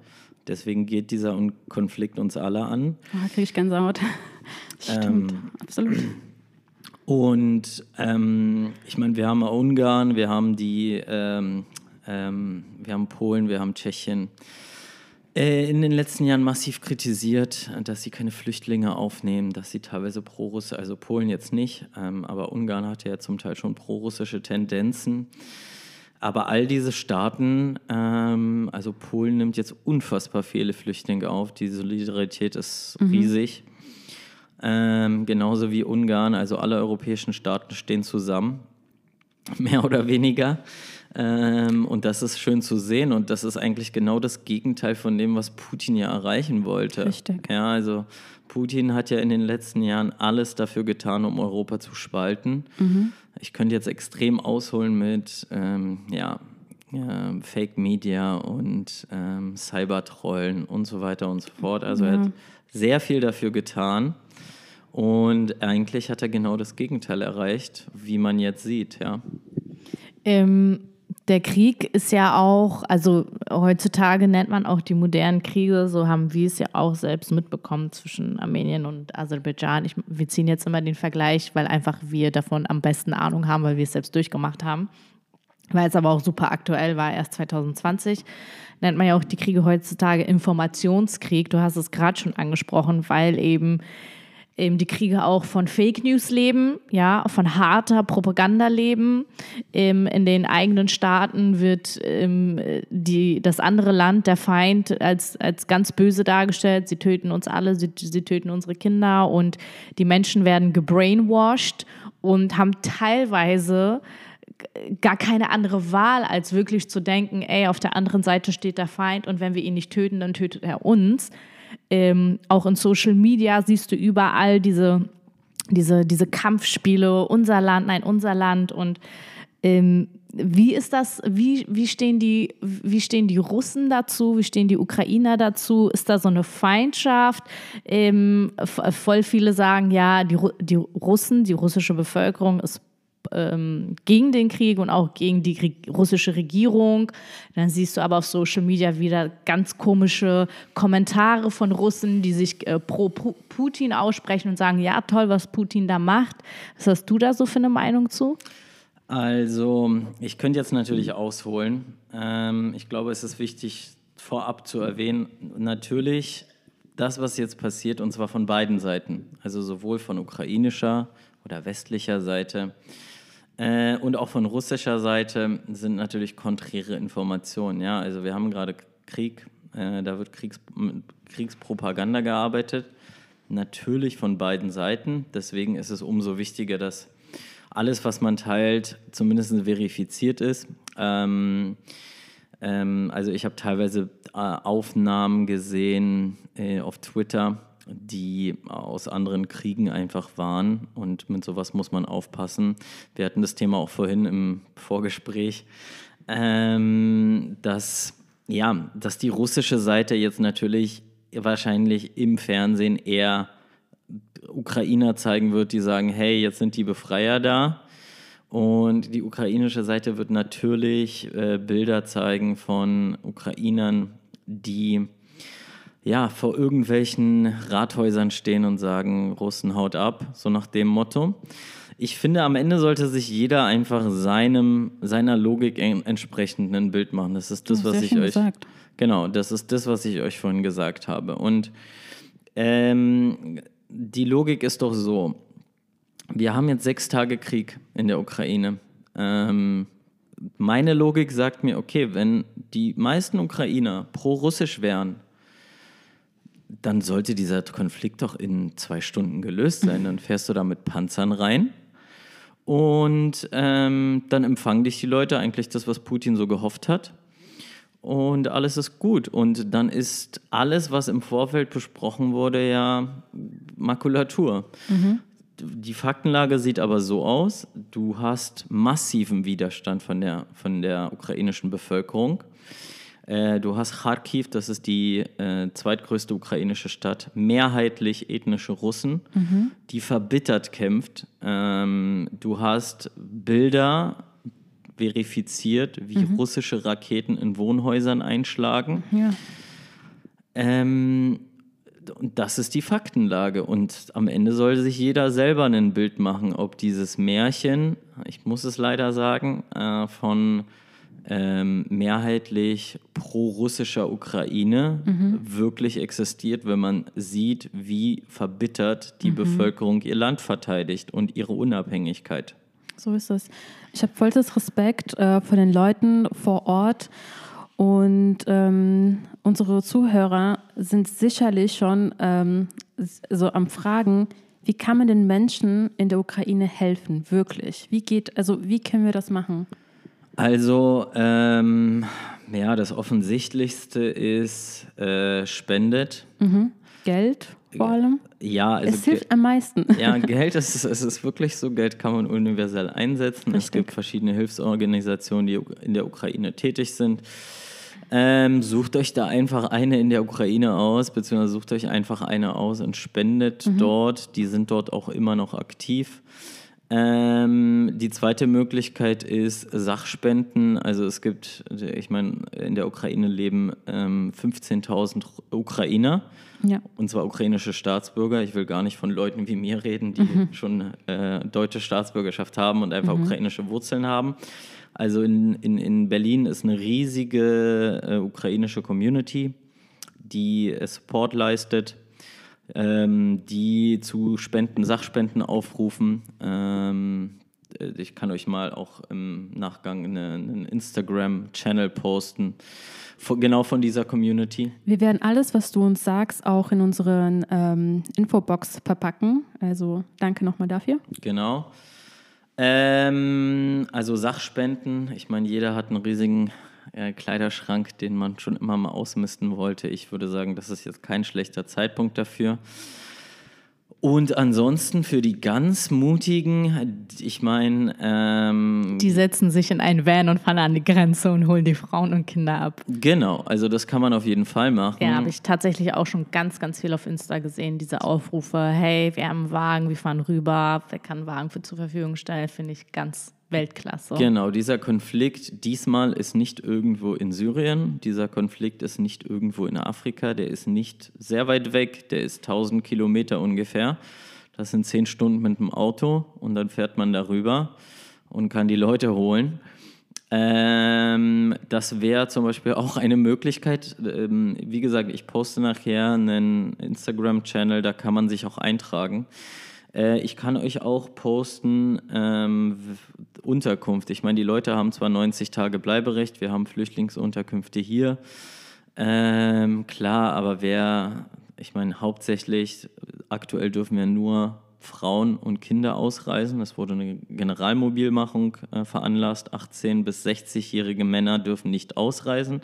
Deswegen geht dieser Konflikt uns alle an. Oh, kriege ich Gänsehaut. Stimmt, ähm, absolut. Und ähm, ich meine, wir haben Ungarn, wir haben die, ähm, ähm wir haben Polen, wir haben Tschechien. Äh, in den letzten Jahren massiv kritisiert, dass sie keine Flüchtlinge aufnehmen, dass sie teilweise pro-russische, also Polen jetzt nicht, ähm, aber Ungarn hatte ja zum Teil schon pro-russische Tendenzen. Aber all diese Staaten, ähm, also Polen nimmt jetzt unfassbar viele Flüchtlinge auf, die Solidarität ist mhm. riesig. Ähm, genauso wie Ungarn, also alle europäischen Staaten stehen zusammen, mehr oder weniger. Ähm, und das ist schön zu sehen und das ist eigentlich genau das Gegenteil von dem, was Putin ja erreichen wollte. Richtig. Ja, also Putin hat ja in den letzten Jahren alles dafür getan, um Europa zu spalten. Mhm. Ich könnte jetzt extrem ausholen mit ähm, ja, ja, Fake Media und ähm, Cybertrollen und so weiter und so fort. Also er hat sehr viel dafür getan. Und eigentlich hat er genau das Gegenteil erreicht, wie man jetzt sieht, ja. Ähm, der Krieg ist ja auch, also heutzutage nennt man auch die modernen Kriege, so haben wir es ja auch selbst mitbekommen zwischen Armenien und Aserbaidschan. Ich, wir ziehen jetzt immer den Vergleich, weil einfach wir davon am besten Ahnung haben, weil wir es selbst durchgemacht haben. Weil es aber auch super aktuell war, erst 2020 nennt man ja auch die Kriege heutzutage Informationskrieg. Du hast es gerade schon angesprochen, weil eben eben die Kriege auch von Fake News leben, ja, von harter Propaganda leben. Ähm, in den eigenen Staaten wird ähm, die, das andere Land, der Feind, als, als ganz böse dargestellt. Sie töten uns alle, sie, sie töten unsere Kinder und die Menschen werden gebrainwashed und haben teilweise gar keine andere Wahl, als wirklich zu denken, ey, auf der anderen Seite steht der Feind und wenn wir ihn nicht töten, dann tötet er uns. Ähm, auch in Social Media siehst du überall diese, diese, diese Kampfspiele, unser Land, nein, unser Land. Und ähm, wie ist das, wie, wie, stehen die, wie stehen die Russen dazu, wie stehen die Ukrainer dazu? Ist da so eine Feindschaft? Ähm, voll viele sagen, ja, die, die Russen, die russische Bevölkerung ist ähm, gegen den Krieg und auch gegen die russische Regierung. Dann siehst du aber auf Social Media wieder ganz komische Kommentare von Russen, die sich äh, pro Putin aussprechen und sagen, ja toll, was Putin da macht. Was hast du da so für eine Meinung zu? Also, ich könnte jetzt natürlich ausholen. Ähm, ich glaube, es ist wichtig, vorab zu erwähnen, natürlich das, was jetzt passiert, und zwar von beiden Seiten, also sowohl von ukrainischer oder westlicher Seite, äh, und auch von russischer Seite sind natürlich konträre Informationen. Ja? Also wir haben gerade Krieg, äh, da wird Kriegs Kriegspropaganda gearbeitet, natürlich von beiden Seiten. Deswegen ist es umso wichtiger, dass alles, was man teilt, zumindest verifiziert ist. Ähm, ähm, also ich habe teilweise äh, Aufnahmen gesehen äh, auf Twitter, die aus anderen Kriegen einfach waren. Und mit sowas muss man aufpassen. Wir hatten das Thema auch vorhin im Vorgespräch, ähm, dass, ja, dass die russische Seite jetzt natürlich wahrscheinlich im Fernsehen eher Ukrainer zeigen wird, die sagen, hey, jetzt sind die Befreier da. Und die ukrainische Seite wird natürlich äh, Bilder zeigen von Ukrainern, die ja, vor irgendwelchen Rathäusern stehen und sagen, Russen haut ab, so nach dem Motto. Ich finde, am Ende sollte sich jeder einfach seinem, seiner Logik entsprechend ein Bild machen. Das ist das, was ich euch. Gesagt. Genau, das ist das, was ich euch vorhin gesagt habe. Und ähm, die Logik ist doch so: Wir haben jetzt sechs Tage Krieg in der Ukraine. Ähm, meine Logik sagt mir, okay, wenn die meisten Ukrainer pro-russisch wären, dann sollte dieser Konflikt doch in zwei Stunden gelöst sein. Dann fährst du da mit Panzern rein und ähm, dann empfangen dich die Leute eigentlich das, was Putin so gehofft hat. Und alles ist gut. Und dann ist alles, was im Vorfeld besprochen wurde, ja Makulatur. Mhm. Die Faktenlage sieht aber so aus, du hast massiven Widerstand von der, von der ukrainischen Bevölkerung. Äh, du hast Kharkiv, das ist die äh, zweitgrößte ukrainische Stadt, mehrheitlich ethnische Russen, mhm. die verbittert kämpft. Ähm, du hast Bilder verifiziert, wie mhm. russische Raketen in Wohnhäusern einschlagen. Ja. Ähm, und das ist die Faktenlage. Und am Ende soll sich jeder selber ein Bild machen, ob dieses Märchen, ich muss es leider sagen, äh, von ähm, mehrheitlich pro-russischer Ukraine mhm. wirklich existiert, wenn man sieht, wie verbittert die mhm. Bevölkerung ihr Land verteidigt und ihre Unabhängigkeit. So ist es. Ich habe vollstes Respekt äh, vor den Leuten vor Ort und ähm, unsere Zuhörer sind sicherlich schon ähm, so am Fragen, wie kann man den Menschen in der Ukraine helfen, wirklich? Wie geht, also wie können wir das machen? Also, ähm, ja, das Offensichtlichste ist, äh, spendet. Mhm. Geld vor allem? Ja, also es hilft am meisten. Ja, Geld ist, es ist wirklich so, Geld kann man universell einsetzen. Richtig. Es gibt verschiedene Hilfsorganisationen, die in der Ukraine tätig sind. Ähm, sucht euch da einfach eine in der Ukraine aus, beziehungsweise sucht euch einfach eine aus und spendet mhm. dort. Die sind dort auch immer noch aktiv. Ähm, die zweite Möglichkeit ist Sachspenden. Also es gibt, ich meine, in der Ukraine leben ähm, 15.000 Ukrainer, ja. und zwar ukrainische Staatsbürger. Ich will gar nicht von Leuten wie mir reden, die mhm. schon äh, deutsche Staatsbürgerschaft haben und einfach mhm. ukrainische Wurzeln haben. Also in, in, in Berlin ist eine riesige äh, ukrainische Community, die Support leistet ähm, die zu Spenden, Sachspenden aufrufen. Ähm, äh, ich kann euch mal auch im Nachgang einen Instagram-Channel posten, genau von dieser Community. Wir werden alles, was du uns sagst, auch in unseren ähm, Infobox verpacken. Also danke nochmal dafür. Genau. Ähm, also Sachspenden, ich meine, jeder hat einen riesigen äh, Kleiderschrank, den man schon immer mal ausmisten wollte. Ich würde sagen, das ist jetzt kein schlechter Zeitpunkt dafür. Und ansonsten für die ganz Mutigen, ich meine. Ähm, die setzen sich in einen Van und fahren an die Grenze und holen die Frauen und Kinder ab. Genau, also das kann man auf jeden Fall machen. Ja, habe ich tatsächlich auch schon ganz, ganz viel auf Insta gesehen, diese Aufrufe. Hey, wir haben einen Wagen, wir fahren rüber, wer kann einen Wagen für zur Verfügung stellen, finde ich ganz Weltklasse. Genau, dieser Konflikt diesmal ist nicht irgendwo in Syrien, dieser Konflikt ist nicht irgendwo in Afrika, der ist nicht sehr weit weg, der ist 1000 Kilometer ungefähr. Das sind zehn Stunden mit dem Auto und dann fährt man darüber und kann die Leute holen. Ähm, das wäre zum Beispiel auch eine Möglichkeit. Ähm, wie gesagt, ich poste nachher einen Instagram-Channel, da kann man sich auch eintragen. Äh, ich kann euch auch posten ähm, Unterkunft. Ich meine, die Leute haben zwar 90 Tage Bleiberecht, wir haben Flüchtlingsunterkünfte hier. Ähm, klar, aber wer, ich meine, hauptsächlich, aktuell dürfen wir nur Frauen und Kinder ausreisen. Es wurde eine Generalmobilmachung äh, veranlasst. 18- bis 60-jährige Männer dürfen nicht ausreisen.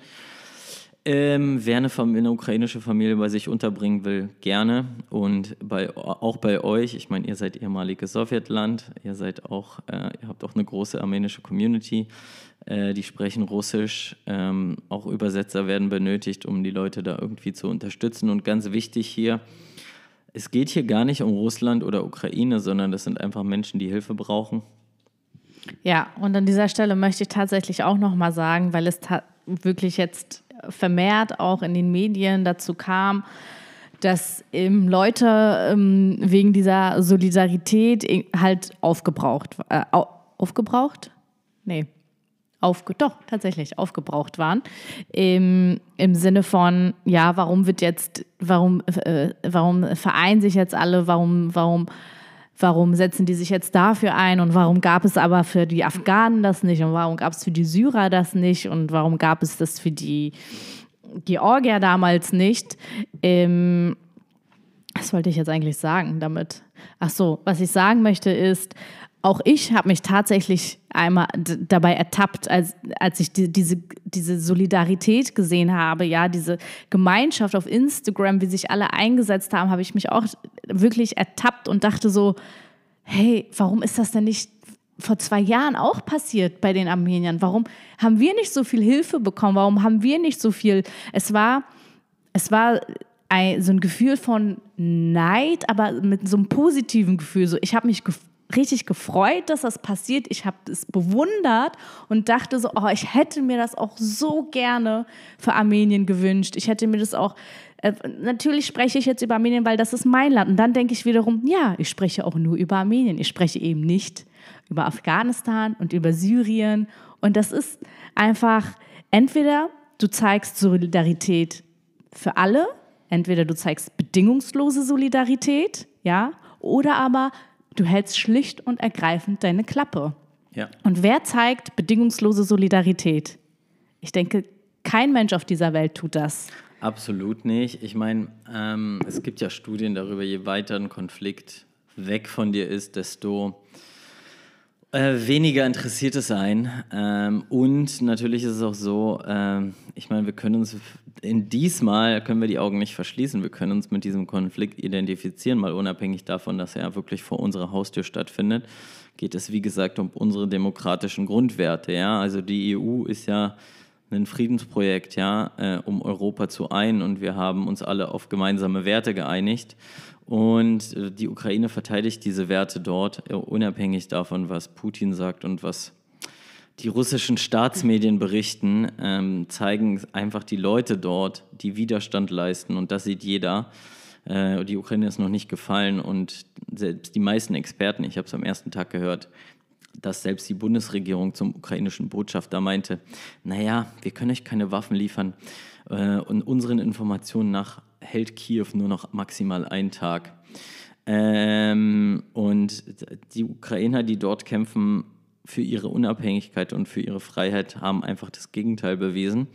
Ähm, wer eine, eine, ukrainische Familie bei sich unterbringen will, gerne. Und bei, auch bei euch, ich meine, ihr seid ehemaliges Sowjetland, ihr seid auch, äh, ihr habt auch eine große armenische Community, äh, die sprechen Russisch. Ähm, auch Übersetzer werden benötigt, um die Leute da irgendwie zu unterstützen. Und ganz wichtig hier, es geht hier gar nicht um Russland oder Ukraine, sondern das sind einfach Menschen, die Hilfe brauchen. Ja, und an dieser Stelle möchte ich tatsächlich auch nochmal sagen, weil es wirklich jetzt vermehrt auch in den Medien dazu kam, dass ähm, Leute ähm, wegen dieser Solidarität halt aufgebraucht, äh, aufgebraucht? Nee. Aufge doch, tatsächlich aufgebraucht waren. Im, Im Sinne von, ja, warum wird jetzt, warum, äh, warum vereinen sich jetzt alle, warum, warum warum setzen die sich jetzt dafür ein und warum gab es aber für die Afghanen das nicht und warum gab es für die Syrer das nicht und warum gab es das für die Georgier damals nicht. Ähm, was wollte ich jetzt eigentlich sagen damit? Ach so, was ich sagen möchte ist, auch ich habe mich tatsächlich einmal dabei ertappt, als, als ich die, diese, diese Solidarität gesehen habe, ja, diese Gemeinschaft auf Instagram, wie sich alle eingesetzt haben, habe ich mich auch wirklich ertappt und dachte so, hey, warum ist das denn nicht vor zwei Jahren auch passiert bei den Armeniern? Warum haben wir nicht so viel Hilfe bekommen? Warum haben wir nicht so viel? Es war, es war ein, so ein Gefühl von Neid, aber mit so einem positiven Gefühl. So, ich habe mich gef richtig gefreut, dass das passiert. Ich habe es bewundert und dachte so, oh, ich hätte mir das auch so gerne für Armenien gewünscht. Ich hätte mir das auch, äh, natürlich spreche ich jetzt über Armenien, weil das ist mein Land. Und dann denke ich wiederum, ja, ich spreche auch nur über Armenien. Ich spreche eben nicht über Afghanistan und über Syrien. Und das ist einfach, entweder du zeigst Solidarität für alle, entweder du zeigst bedingungslose Solidarität, ja, oder aber Du hältst schlicht und ergreifend deine Klappe. Ja. Und wer zeigt bedingungslose Solidarität? Ich denke, kein Mensch auf dieser Welt tut das. Absolut nicht. Ich meine, ähm, es gibt ja Studien darüber, je weiter ein Konflikt weg von dir ist, desto Äh, weniger interessiert es ein. Ähm, und natürlich ist es auch so, ähm, ich meine, wir können uns in diesmal können wir die Augen nicht verschließen. Wir können uns mit diesem Konflikt identifizieren, mal unabhängig davon, dass er wirklich vor unserer Haustür stattfindet. Geht es, wie gesagt, um unsere demokratischen Grundwerte. Ja? Also die EU ist ja ein Friedensprojekt, ja, äh, um Europa zu ein und wir haben uns alle auf gemeinsame Werte geeinigt. Und äh, die Ukraine verteidigt diese Werte dort, äh, unabhängig davon, was Putin sagt und was die russischen Staatsmedien berichten, ähm, zeigen einfach die Leute dort, die Widerstand leisten. Und das sieht jeder. Äh, die Ukraine ist noch nicht gefallen und selbst die meisten Experten, ich habe es am ersten Tag gehört, dass selbst die Bundesregierung zum ukrainischen Botschafter meinte, naja, wir können euch keine Waffen liefern. Äh, und unseren Informationen nach hält Kiew nur noch maximal einen Tag. Ähm, und die Ukrainer, die dort kämpfen für ihre Unabhängigkeit und für ihre Freiheit, haben einfach das Gegenteil bewiesen.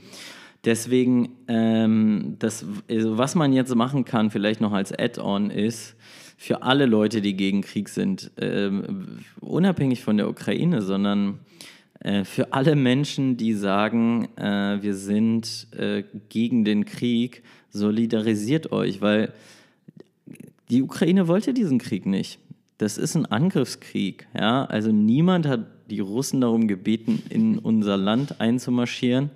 Deswegen, ähm, das, also was man jetzt machen kann, vielleicht noch als Add-on, ist für alle Leute, die gegen Krieg sind, ähm, unabhängig von der Ukraine, sondern äh, für alle Menschen, die sagen, äh, wir sind äh, gegen den Krieg, solidarisiert euch, weil die Ukraine wollte diesen Krieg nicht. Das ist ein Angriffskrieg. Ja? Also niemand hat die Russen darum gebeten, in unser Land einzumarschieren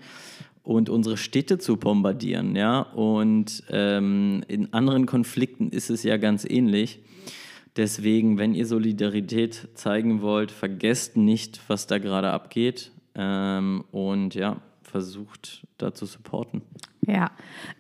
und unsere Städte zu bombardieren. Ja? Und ähm, in anderen Konflikten ist es ja ganz ähnlich. Deswegen, wenn ihr Solidarität zeigen wollt, vergesst nicht, was da gerade abgeht. Ähm, und ja, versucht da zu supporten. Ja,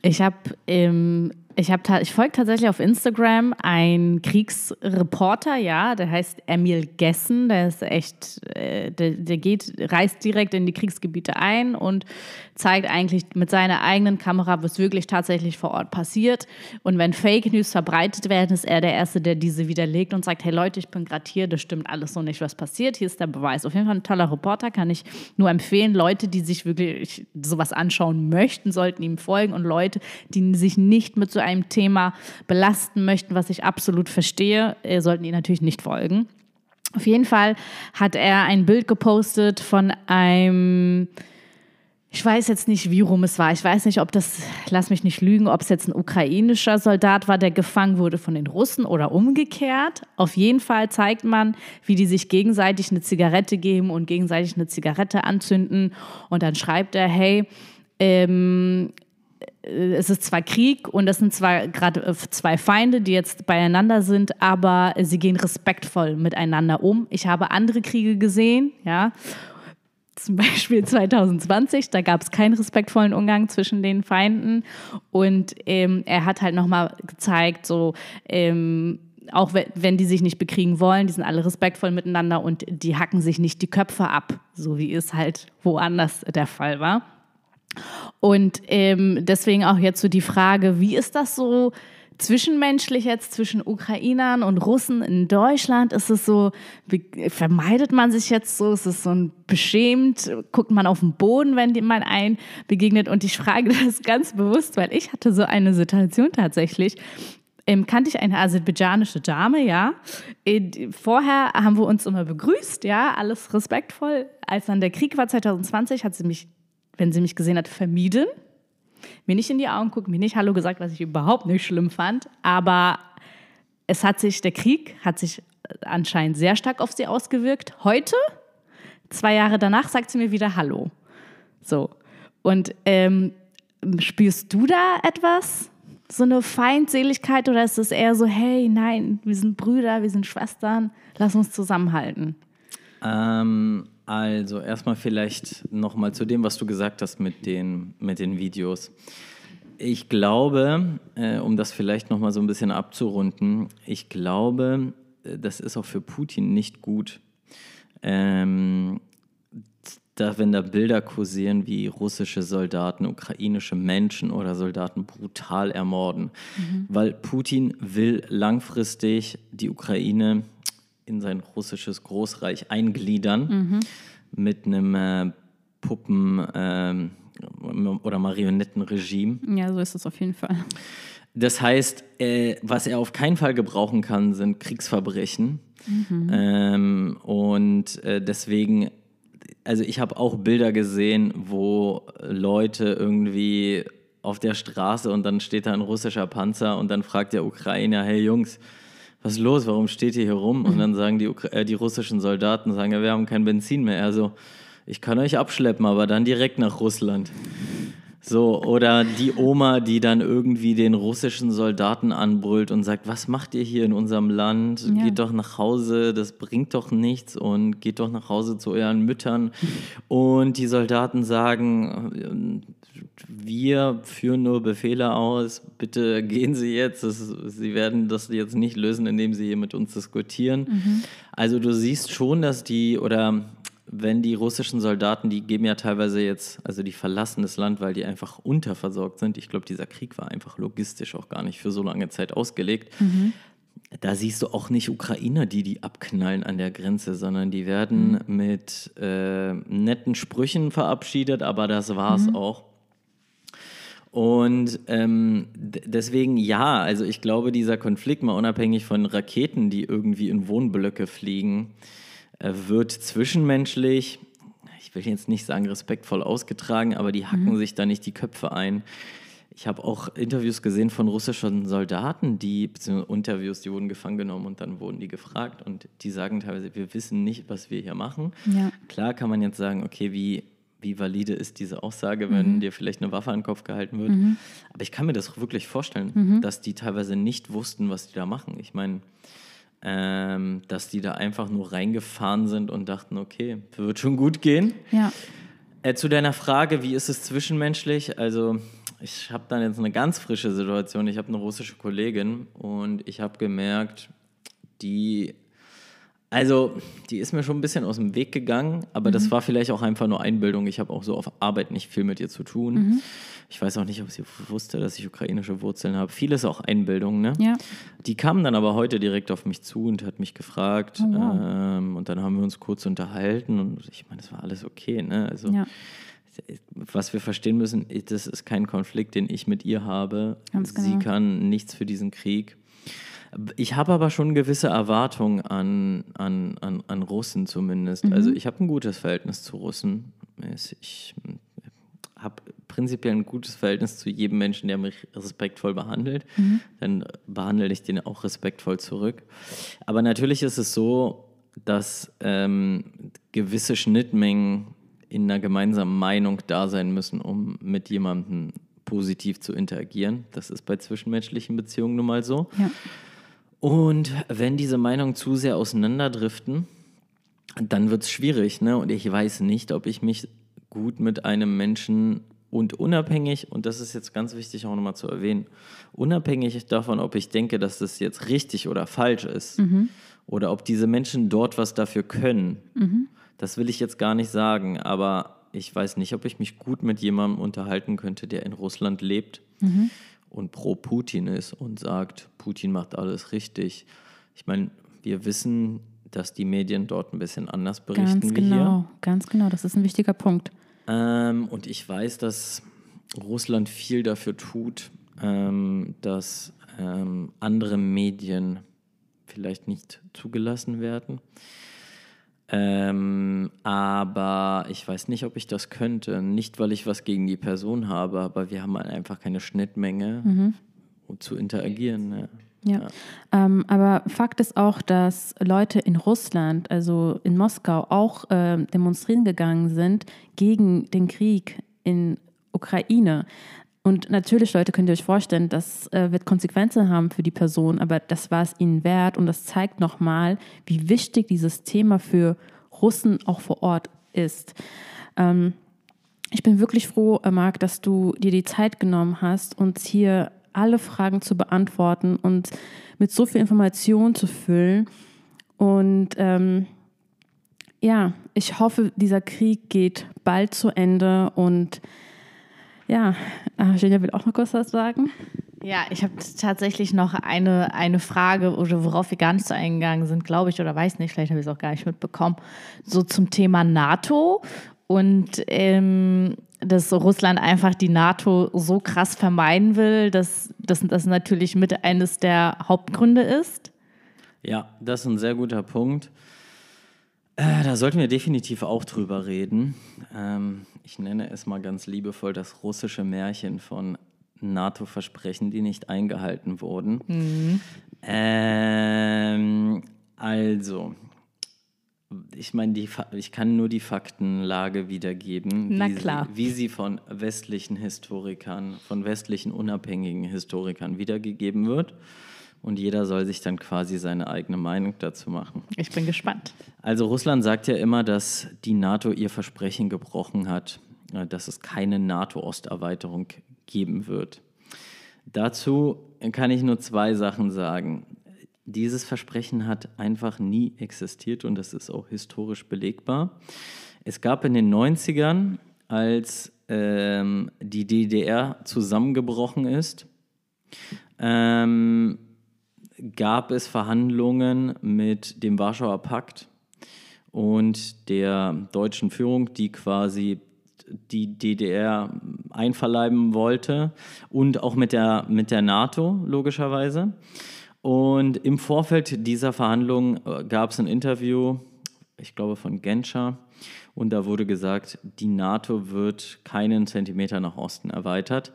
ich habe ähm, ich, ich folge tatsächlich auf Instagram einen Kriegsreporter, ja, der heißt Emil Gessen, der ist echt, äh, der, der geht, reist direkt in die Kriegsgebiete ein und zeigt eigentlich mit seiner eigenen Kamera, was wirklich tatsächlich vor Ort passiert. Und wenn Fake News verbreitet werden, ist er der Erste, der diese widerlegt und sagt, hey Leute, ich bin gerade hier, das stimmt alles so nicht, was passiert, hier ist der Beweis. Auf jeden Fall ein toller Reporter, kann ich nur empfehlen. Leute, die sich wirklich sowas anschauen möchten, sollten ihm folgen und Leute, die sich nicht mit so einem Thema belasten möchten, was ich absolut verstehe, äh, sollten ihn natürlich nicht folgen. Auf jeden Fall hat er ein Bild gepostet von einem ich weiß jetzt nicht, wie rum es war. Ich weiß nicht, ob das, lass mich nicht lügen, ob es jetzt ein ukrainischer Soldat war, der gefangen wurde von den Russen oder umgekehrt. Auf jeden Fall zeigt man, wie die sich gegenseitig eine Zigarette geben und gegenseitig eine Zigarette anzünden. Und dann schreibt er, hey, ähm, äh, es ist zwar Krieg und es sind zwar gerade äh, zwei Feinde, die jetzt beieinander sind, aber sie gehen respektvoll miteinander um. Ich habe andere Kriege gesehen, ja. Zum Beispiel 2020, da gab es keinen respektvollen Umgang zwischen den Feinden. Und ähm, er hat halt nochmal gezeigt, so, ähm, auch wenn die sich nicht bekriegen wollen, die sind alle respektvoll miteinander und die hacken sich nicht die Köpfe ab, so wie es halt woanders der Fall war. Und ähm, deswegen auch jetzt so die Frage, wie ist das so zwischenmenschlich jetzt zwischen Ukrainern und Russen in Deutschland? Ist es so, vermeidet man sich jetzt so? Ist es so ein beschämt? Guckt man auf den Boden, wenn man einen begegnet? Und ich frage das ganz bewusst, weil ich hatte so eine Situation tatsächlich. Ähm, kannte ich eine aserbaidschanische Dame, ja. Äh, vorher haben wir uns immer begrüßt, ja, alles respektvoll. Als dann der Krieg war 2020, hat sie mich wenn sie mich gesehen hat, vermieden. Mir nicht in die Augen guckt, mir nicht Hallo gesagt, was ich überhaupt nicht schlimm fand. Aber es hat sich, der Krieg hat sich anscheinend sehr stark auf sie ausgewirkt. Heute, zwei Jahre danach, sagt sie mir wieder Hallo. So. Und ähm, spürst du da etwas? So eine Feindseligkeit oder ist es eher so, hey, nein, wir sind Brüder, wir sind Schwestern, lass uns zusammenhalten? Ähm, also erstmal vielleicht nochmal zu dem, was du gesagt hast mit den, mit den Videos. Ich glaube, äh, um das vielleicht nochmal so ein bisschen abzurunden, ich glaube, äh, das ist auch für Putin nicht gut, ähm, da, wenn da Bilder kursieren, wie russische Soldaten, ukrainische Menschen oder Soldaten brutal ermorden. Mhm. Weil Putin will langfristig die Ukraine in sein russisches Großreich eingliedern mhm. mit einem äh, Puppen- äh, oder Marionettenregime. Ja, so ist es auf jeden Fall. das heißt, äh, was er auf keinen Fall gebrauchen kann, sind Kriegsverbrechen. Mhm. Ähm, und äh, deswegen, also ich habe auch Bilder gesehen, wo Leute irgendwie auf der Straße und dann steht da ein russischer Panzer und dann fragt der Ukrainer, hey Jungs, was ist los, warum steht ihr hier rum? Und dann sagen die, äh, die russischen Soldaten, sagen, ja, wir haben kein Benzin mehr. Also, ich kann euch abschleppen, aber dann direkt nach Russland. So, oder die Oma, die dann irgendwie den russischen Soldaten anbrüllt und sagt, was macht ihr hier in unserem Land? Ja. Geht doch nach Hause, das bringt doch nichts und geht doch nach Hause zu euren Müttern. Und die Soldaten sagen, wir führen nur Befehle aus, bitte gehen Sie jetzt. Das, Sie werden das jetzt nicht lösen, indem Sie hier mit uns diskutieren. Mhm. Also du siehst schon, dass die, oder wenn die russischen Soldaten, die geben ja teilweise jetzt, also die verlassen das Land, weil die einfach unterversorgt sind. Ich glaube, dieser Krieg war einfach logistisch auch gar nicht für so lange Zeit ausgelegt. Mhm. Da siehst du auch nicht Ukrainer, die die abknallen an der Grenze, sondern die werden mhm. mit äh, netten Sprüchen verabschiedet, aber das war es mhm. auch. Und ähm, deswegen ja, also ich glaube, dieser Konflikt, mal unabhängig von Raketen, die irgendwie in Wohnblöcke fliegen, wird zwischenmenschlich, ich will jetzt nicht sagen respektvoll ausgetragen, aber die hacken mhm. sich da nicht die Köpfe ein. Ich habe auch Interviews gesehen von russischen Soldaten, die, beziehungsweise Interviews, die wurden gefangen genommen und dann wurden die gefragt und die sagen teilweise, wir wissen nicht, was wir hier machen. Ja. Klar kann man jetzt sagen, okay, wie, wie valide ist diese Aussage, wenn mhm. dir vielleicht eine Waffe an den Kopf gehalten wird. Mhm. Aber ich kann mir das wirklich vorstellen, mhm. dass die teilweise nicht wussten, was die da machen. Ich meine, ähm, dass die da einfach nur reingefahren sind und dachten, okay, wird schon gut gehen. Ja. Äh, zu deiner Frage, wie ist es zwischenmenschlich? Also ich habe dann jetzt eine ganz frische Situation. Ich habe eine russische Kollegin und ich habe gemerkt, die also, die ist mir schon ein bisschen aus dem Weg gegangen, aber mhm. das war vielleicht auch einfach nur Einbildung. Ich habe auch so auf Arbeit nicht viel mit ihr zu tun. Mhm. Ich weiß auch nicht, ob sie wusste, dass ich ukrainische Wurzeln habe. Vieles auch Einbildung, ne? Ja. Die kam dann aber heute direkt auf mich zu und hat mich gefragt. Oh, wow. ähm, und dann haben wir uns kurz unterhalten und ich meine, das war alles okay, ne? Also, ja. was wir verstehen müssen, das ist kein Konflikt, den ich mit ihr habe. Ganz Sie genau. kann nichts für diesen Krieg. Ich habe aber schon gewisse Erwartungen an, an, an, an Russen zumindest. Mhm. Also ich habe ein gutes Verhältnis zu Russen. Ich habe prinzipiell ein gutes Verhältnis zu jedem Menschen, der mich respektvoll behandelt. Mhm. Dann behandle ich den auch respektvoll zurück. Aber natürlich ist es so, dass ähm, gewisse Schnittmengen in einer gemeinsamen Meinung da sein müssen, um mit jemandem positiv zu interagieren. Das ist bei zwischenmenschlichen Beziehungen nun mal so. Ja. Und wenn diese Meinungen zu sehr auseinanderdriften, dann wird es schwierig. Ne? Und ich weiß nicht, ob ich mich gut mit einem Menschen und unabhängig, und das ist jetzt ganz wichtig auch nochmal zu erwähnen, unabhängig davon, ob ich denke, dass das jetzt richtig oder falsch ist, mhm. oder ob diese Menschen dort was dafür können, mhm. das will ich jetzt gar nicht sagen, aber ich weiß nicht, ob ich mich gut mit jemandem unterhalten könnte, der in Russland lebt. Mhm und pro Putin ist und sagt, Putin macht alles richtig. Ich meine, wir wissen, dass die Medien dort ein bisschen anders berichten ganz wie genau, hier. Ganz genau, das ist ein wichtiger Punkt. Ähm, und ich weiß, dass Russland viel dafür tut, ähm, dass ähm, andere Medien vielleicht nicht zugelassen werden. Ähm, aber ich weiß nicht, ob ich das könnte. Nicht, weil ich was gegen die Person habe, aber wir haben halt einfach keine Schnittmenge, mhm. um zu interagieren. Ne? Ja, ja. Ähm, aber Fakt ist auch, dass Leute in Russland, also in Moskau, auch äh, demonstrieren gegangen sind gegen den Krieg in Ukraine. Und natürlich, Leute, könnt ihr euch vorstellen, das äh, wird Konsequenzen haben für die Person, aber das war es ihnen wert und das zeigt nochmal, wie wichtig dieses Thema für Russen auch vor Ort ist. Ähm, ich bin wirklich froh, äh, Marc, dass du dir die Zeit genommen hast, uns hier alle Fragen zu beantworten und mit so viel Information zu füllen. Und ähm, ja, ich hoffe, dieser Krieg geht bald zu Ende und ja, Genia will auch noch kurz was sagen. Ja, ich habe tatsächlich noch eine, eine Frage, oder worauf wir gar nicht so eingegangen sind, glaube ich, oder weiß nicht, vielleicht habe ich es auch gar nicht mitbekommen, so zum Thema NATO. Und ähm, dass Russland einfach die NATO so krass vermeiden will, dass das natürlich mit eines der Hauptgründe ist? Ja, das ist ein sehr guter Punkt. Äh, da sollten wir definitiv auch drüber reden. Ähm, ich nenne es mal ganz liebevoll das russische Märchen von NATO-Versprechen, die nicht eingehalten wurden. Mhm. Ähm, also, ich meine, ich kann nur die Faktenlage wiedergeben, Na wie, klar. Sie, wie sie von westlichen Historikern, von westlichen unabhängigen Historikern wiedergegeben wird. Und jeder soll sich dann quasi seine eigene Meinung dazu machen. Ich bin gespannt. Also Russland sagt ja immer, dass die NATO ihr Versprechen gebrochen hat, äh, dass es keine NATO-Osterweiterung geben wird. Dazu kann ich nur zwei Sachen sagen. Dieses Versprechen hat einfach nie existiert und das ist auch historisch belegbar. Es gab in den 90ern, als ähm, die DDR zusammengebrochen ist, ähm, gab es Verhandlungen mit dem Warschauer Pakt und der deutschen Führung, die quasi die DDR einverleiben wollte und auch mit der, mit der NATO logischerweise. Und im Vorfeld dieser Verhandlungen äh, gab es ein Interview, ich glaube von Genscher, und da wurde gesagt, die NATO wird keinen Zentimeter nach Osten erweitert.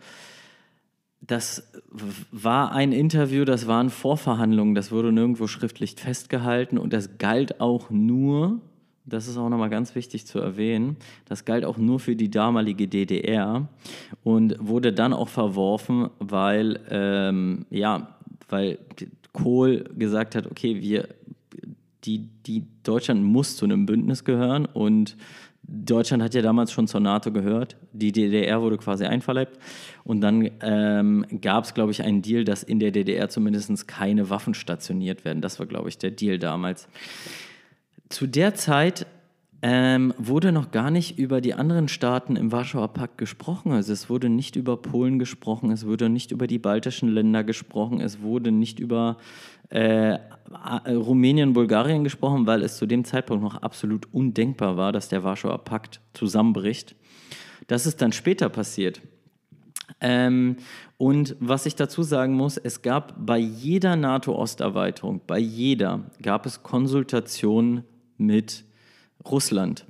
Das war ein Interview, das waren Vorverhandlungen, das wurde nirgendwo schriftlich festgehalten und das galt auch nur, das ist auch nochmal ganz wichtig zu erwähnen, das galt auch nur für die damalige DDR und wurde dann auch verworfen, weil, ähm, ja, weil Kohl gesagt hat, okay, wir, die, die Deutschland muss zu einem Bündnis gehören und Deutschland hat ja damals schon zur NATO gehört. Die DDR wurde quasi einverleibt. Und dann ähm, gab es, glaube ich, einen Deal, dass in der DDR zumindest keine Waffen stationiert werden. Das war, glaube ich, der Deal damals. Zu der Zeit ähm, wurde noch gar nicht über die anderen Staaten im Warschauer Pakt gesprochen. Also es wurde nicht über Polen gesprochen, es wurde nicht über die baltischen Länder gesprochen, es wurde nicht über äh, Rumänien, Bulgarien gesprochen, weil es zu dem Zeitpunkt noch absolut undenkbar war, dass der Warschauer Pakt zusammenbricht. Das ist dann später passiert. Ähm, und was ich dazu sagen muss, es gab bei jeder NATO-Osterweiterung, bei jeder, gab es Konsultationen mit Russland.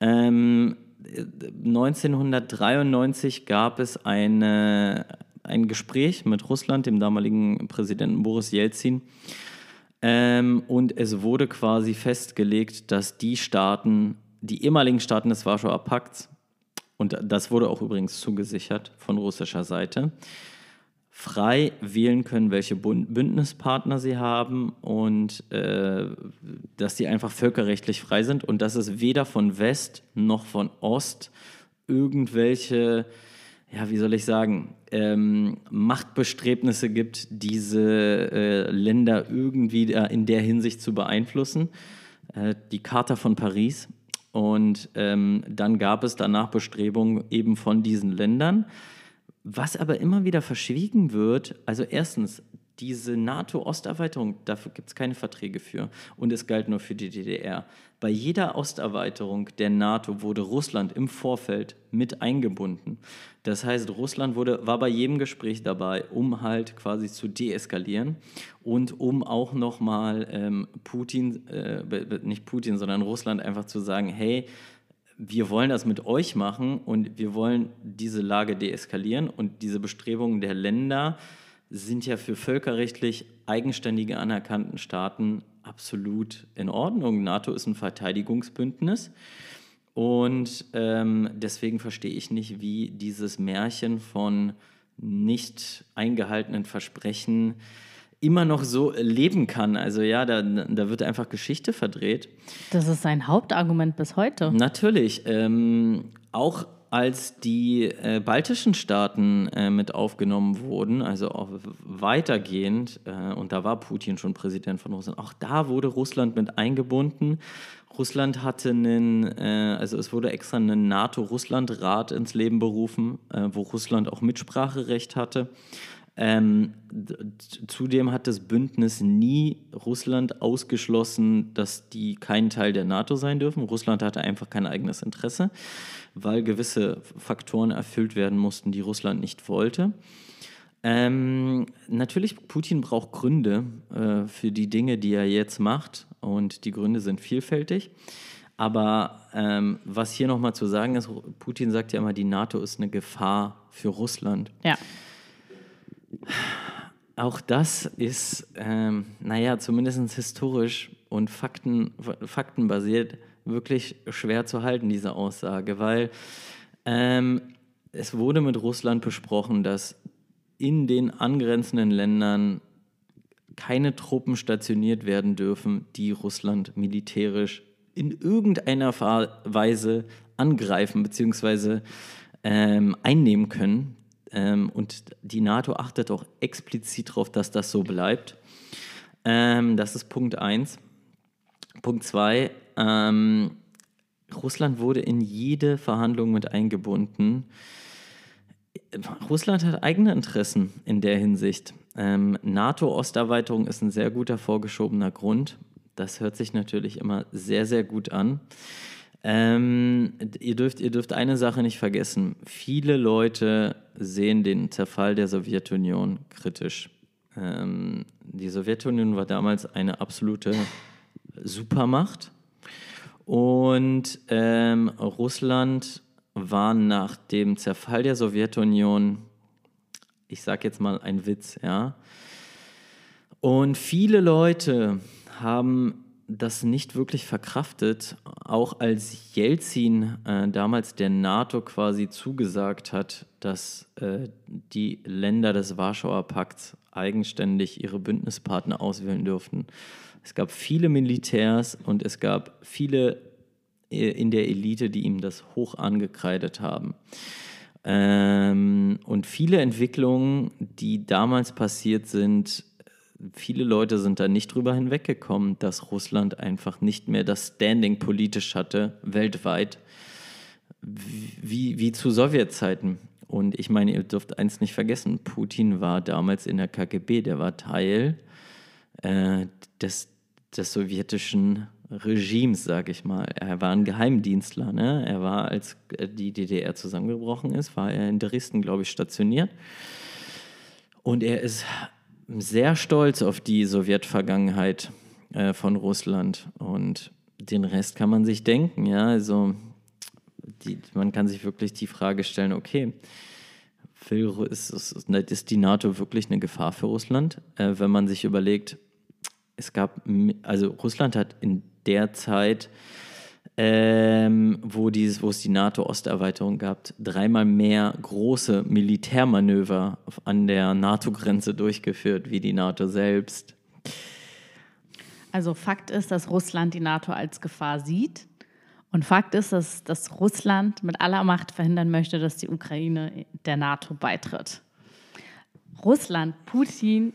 Ähm, 1993 gab es eine, ein Gespräch mit Russland, dem damaligen Präsidenten Boris Jelzin. Ähm, und es wurde quasi festgelegt, dass die Staaten, die ehemaligen Staaten des Warschauer Pakts, und das wurde auch übrigens zugesichert von russischer Seite, frei wählen können, welche Bündnispartner sie haben und äh, dass sie einfach völkerrechtlich frei sind und dass es weder von West noch von Ost irgendwelche, ja, wie soll ich sagen, ähm, Machtbestrebnisse gibt, diese äh, Länder irgendwie in der Hinsicht zu beeinflussen. Äh, die Charta von Paris. Und ähm, dann gab es danach Bestrebungen eben von diesen Ländern. Was aber immer wieder verschwiegen wird, also erstens, diese NATO-Osterweiterung, dafür gibt es keine Verträge für und es galt nur für die DDR. Bei jeder Osterweiterung der NATO wurde Russland im Vorfeld mit eingebunden. Das heißt, Russland wurde, war bei jedem Gespräch dabei, um halt quasi zu deeskalieren und um auch nochmal ähm, Putin, äh, nicht Putin, sondern Russland einfach zu sagen, hey, wir wollen das mit euch machen und wir wollen diese Lage deeskalieren und diese Bestrebungen der Länder sind ja für völkerrechtlich eigenständige anerkannten Staaten absolut in Ordnung. NATO ist ein Verteidigungsbündnis und ähm, deswegen verstehe ich nicht, wie dieses Märchen von nicht eingehaltenen Versprechen immer noch so leben kann. Also ja, da, da wird einfach Geschichte verdreht. Das ist sein Hauptargument bis heute. Natürlich. Ähm, auch als die äh, baltischen Staaten äh, mit aufgenommen wurden, also auch weitergehend, äh, und da war Putin schon Präsident von Russland, auch da wurde Russland mit eingebunden. Russland hatte einen, äh, also es wurde extra einen NATO-Russland-Rat ins Leben berufen, äh, wo Russland auch Mitspracherecht hatte. Ähm, zudem hat das Bündnis nie Russland ausgeschlossen, dass die kein Teil der NATO sein dürfen. Russland hatte einfach kein eigenes Interesse, weil gewisse Faktoren erfüllt werden mussten, die Russland nicht wollte. Ähm, natürlich, Putin braucht Gründe äh, für die Dinge, die er jetzt macht. Und die Gründe sind vielfältig. Aber ähm, was hier nochmal zu sagen ist, Putin sagt ja immer, die NATO ist eine Gefahr für Russland. Ja. Auch das ist, ähm, naja, zumindest historisch und Fakten, faktenbasiert wirklich schwer zu halten, diese Aussage, weil ähm, es wurde mit Russland besprochen, dass in den angrenzenden Ländern keine Truppen stationiert werden dürfen, die Russland militärisch in irgendeiner Weise angreifen bzw. Ähm, einnehmen können. Ähm, und die NATO achtet auch explizit darauf, dass das so bleibt. Ähm, das ist Punkt 1. Punkt 2. Ähm, Russland wurde in jede Verhandlung mit eingebunden. Russland hat eigene Interessen in der Hinsicht. Ähm, NATO-Osterweiterung ist ein sehr guter vorgeschobener Grund. Das hört sich natürlich immer sehr, sehr gut an. Ähm, ihr, dürft, ihr dürft eine Sache nicht vergessen. Viele Leute sehen den Zerfall der Sowjetunion kritisch. Ähm, die Sowjetunion war damals eine absolute Supermacht. Und ähm, Russland war nach dem Zerfall der Sowjetunion, ich sage jetzt mal ein Witz, ja. Und viele Leute haben das nicht wirklich verkraftet, auch als Jelzin äh, damals der NATO quasi zugesagt hat, dass äh, die Länder des Warschauer Pakts eigenständig ihre Bündnispartner auswählen dürften. Es gab viele Militärs und es gab viele äh, in der Elite, die ihm das hoch angekreidet haben. Ähm, und viele Entwicklungen, die damals passiert sind, viele Leute sind da nicht drüber hinweggekommen, dass Russland einfach nicht mehr das Standing politisch hatte, weltweit, wie, wie zu Sowjetzeiten. Und ich meine, ihr dürft eins nicht vergessen, Putin war damals in der KGB, der war Teil äh, des, des sowjetischen Regimes, sage ich mal. Er war ein Geheimdienstler. Ne? Er war, als die DDR zusammengebrochen ist, war er in Dresden, glaube ich, stationiert. Und er ist sehr stolz auf die Sowjetvergangenheit äh, von Russland. Und den Rest kann man sich denken. Ja, also die, man kann sich wirklich die Frage stellen: Okay, ist, ist, ist die NATO wirklich eine Gefahr für Russland? Äh, wenn man sich überlegt, es gab, also Russland hat in der Zeit, ähm, wo, dieses, wo es die NATO-Osterweiterung gab, dreimal mehr große Militärmanöver an der NATO-Grenze durchgeführt wie die NATO selbst. Also Fakt ist, dass Russland die NATO als Gefahr sieht. Und Fakt ist, dass, dass Russland mit aller Macht verhindern möchte, dass die Ukraine der NATO beitritt. Russland, Putin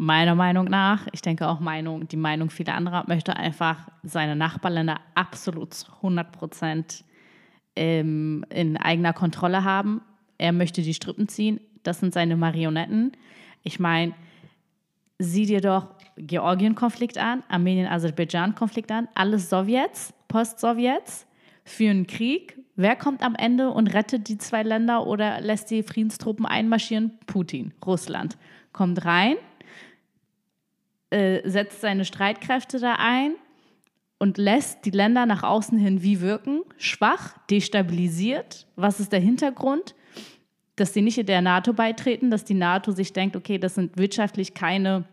meiner Meinung nach, ich denke auch Meinung, die Meinung vieler anderer, möchte einfach seine Nachbarländer absolut 100 Prozent ähm, in eigener Kontrolle haben. Er möchte die Strippen ziehen. Das sind seine Marionetten. Ich meine, sieh dir doch Georgien-Konflikt an, Armenien-Aserbaidschan-Konflikt an, alles Sowjets, Post-Sowjets, führen Krieg. Wer kommt am Ende und rettet die zwei Länder oder lässt die Friedenstruppen einmarschieren? Putin, Russland. Kommt rein, äh, setzt seine Streitkräfte da ein und lässt die Länder nach außen hin wie wirken? Schwach, destabilisiert. Was ist der Hintergrund? Dass sie nicht in der NATO beitreten, dass die NATO sich denkt, okay, das sind wirtschaftlich keine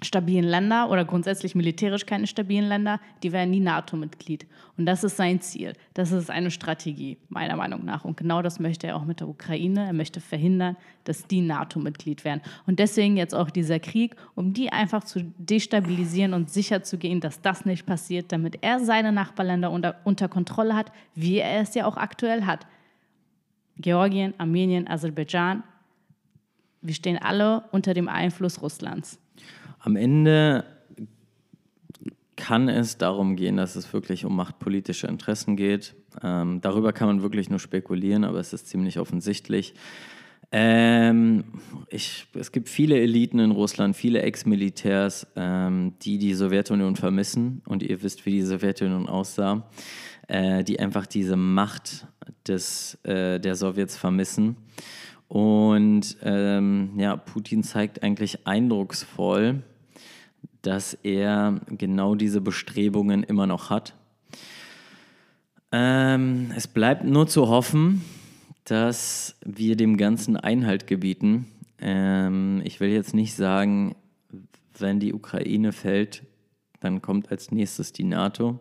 stabilen Länder oder grundsätzlich militärisch keine stabilen Länder, die werden nie NATO-Mitglied. Und das ist sein Ziel. Das ist eine Strategie, meiner Meinung nach. Und genau das möchte er auch mit der Ukraine. Er möchte verhindern, dass die NATO-Mitglied werden. Und deswegen jetzt auch dieser Krieg, um die einfach zu destabilisieren und sicher zu gehen, dass das nicht passiert, damit er seine Nachbarländer unter, unter Kontrolle hat, wie er es ja auch aktuell hat. Georgien, Armenien, Aserbaidschan, wir stehen alle unter dem Einfluss Russlands. Am Ende kann es darum gehen, dass es wirklich um machtpolitische Interessen geht. Ähm, darüber kann man wirklich nur spekulieren, aber es ist ziemlich offensichtlich. Ähm, ich, es gibt viele Eliten in Russland, viele Ex-Militärs, ähm, die die Sowjetunion vermissen. Und ihr wisst, wie die Sowjetunion aussah. Äh, die einfach diese Macht des, äh, der Sowjets vermissen. Und ähm, ja, Putin zeigt eigentlich eindrucksvoll, dass er genau diese Bestrebungen immer noch hat. Ähm, es bleibt nur zu hoffen, dass wir dem Ganzen Einhalt gebieten. Ähm, ich will jetzt nicht sagen, wenn die Ukraine fällt, dann kommt als nächstes die NATO.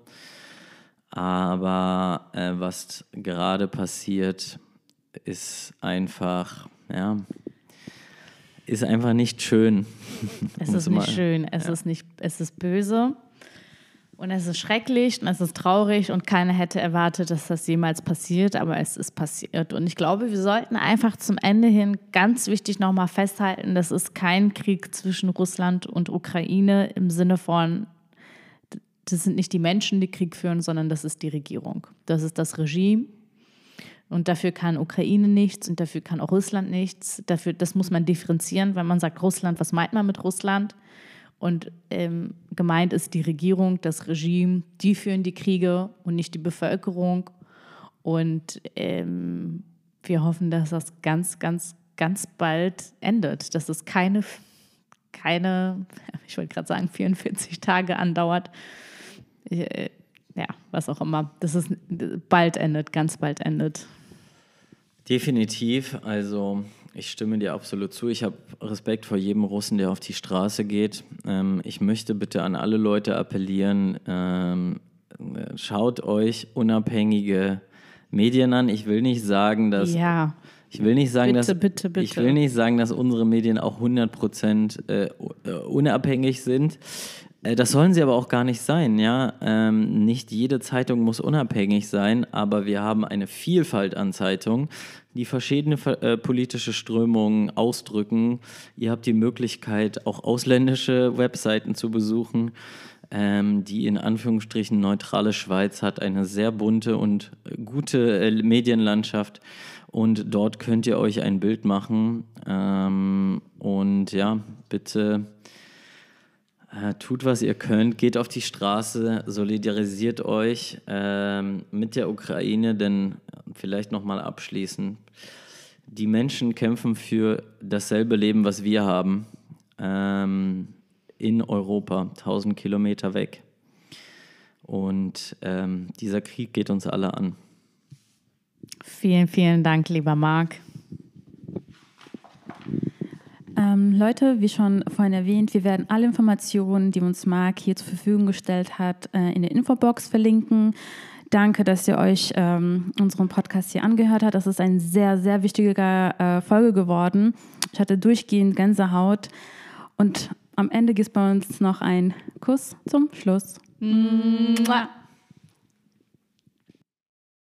Aber äh, was gerade passiert, ist einfach, ja, ist einfach nicht schön. Es ist nicht schön, es ja. ist nicht, es ist böse. Und es ist schrecklich und es ist traurig und keiner hätte erwartet, dass das jemals passiert, aber es ist passiert. Und ich glaube, wir sollten einfach zum Ende hin ganz wichtig nochmal festhalten, das ist kein Krieg zwischen Russland und Ukraine im Sinne von, das sind nicht die Menschen, die Krieg führen, sondern das ist die Regierung. Das ist das Regime. Und dafür kann Ukraine nichts und dafür kann auch Russland nichts. Dafür, das muss man differenzieren, wenn man sagt Russland, was meint man mit Russland? Und ähm, gemeint ist die Regierung, das Regime, die führen die Kriege und nicht die Bevölkerung. Und ähm, wir hoffen, dass das ganz, ganz, ganz bald endet, dass es keine, keine ich wollte gerade sagen, 44 Tage andauert. Äh, ja, was auch immer, dass es bald endet, ganz bald endet. Definitiv. Also ich stimme dir absolut zu. Ich habe Respekt vor jedem Russen, der auf die Straße geht. Ähm, ich möchte bitte an alle Leute appellieren, ähm, schaut euch unabhängige Medien an. Ich will nicht sagen, dass... Ja. Ich will nicht sagen, bitte, dass bitte, bitte. ich will nicht sagen, dass unsere Medien auch 100% äh, unabhängig sind. Äh, das sollen sie aber auch gar nicht sein, ja. Ähm, nicht jede Zeitung muss unabhängig sein, aber wir haben eine Vielfalt an Zeitungen, die verschiedene äh, politische Strömungen ausdrücken. Ihr habt die Möglichkeit, auch ausländische Webseiten zu besuchen. Ähm, die in Anführungsstrichen neutrale Schweiz hat eine sehr bunte und gute äh, Medienlandschaft und dort könnt ihr euch ein Bild machen. Ähm, und ja, bitte äh, tut, was ihr könnt, geht auf die Straße, solidarisiert euch ähm, mit der Ukraine, denn vielleicht nochmal abschließend, die Menschen kämpfen für dasselbe Leben, was wir haben, ähm, in Europa, 1000 Kilometer weg. Und ähm, dieser Krieg geht uns alle an. Vielen, vielen Dank, lieber Marc. Ähm, Leute, wie schon vorhin erwähnt, wir werden alle Informationen, die uns Marc hier zur Verfügung gestellt hat, äh, in der Infobox verlinken. Danke, dass ihr euch ähm, unseren Podcast hier angehört habt. Das ist eine sehr, sehr wichtige äh, Folge geworden. Ich hatte durchgehend Gänsehaut. Und am Ende gibt es bei uns noch einen Kuss zum Schluss. Mua.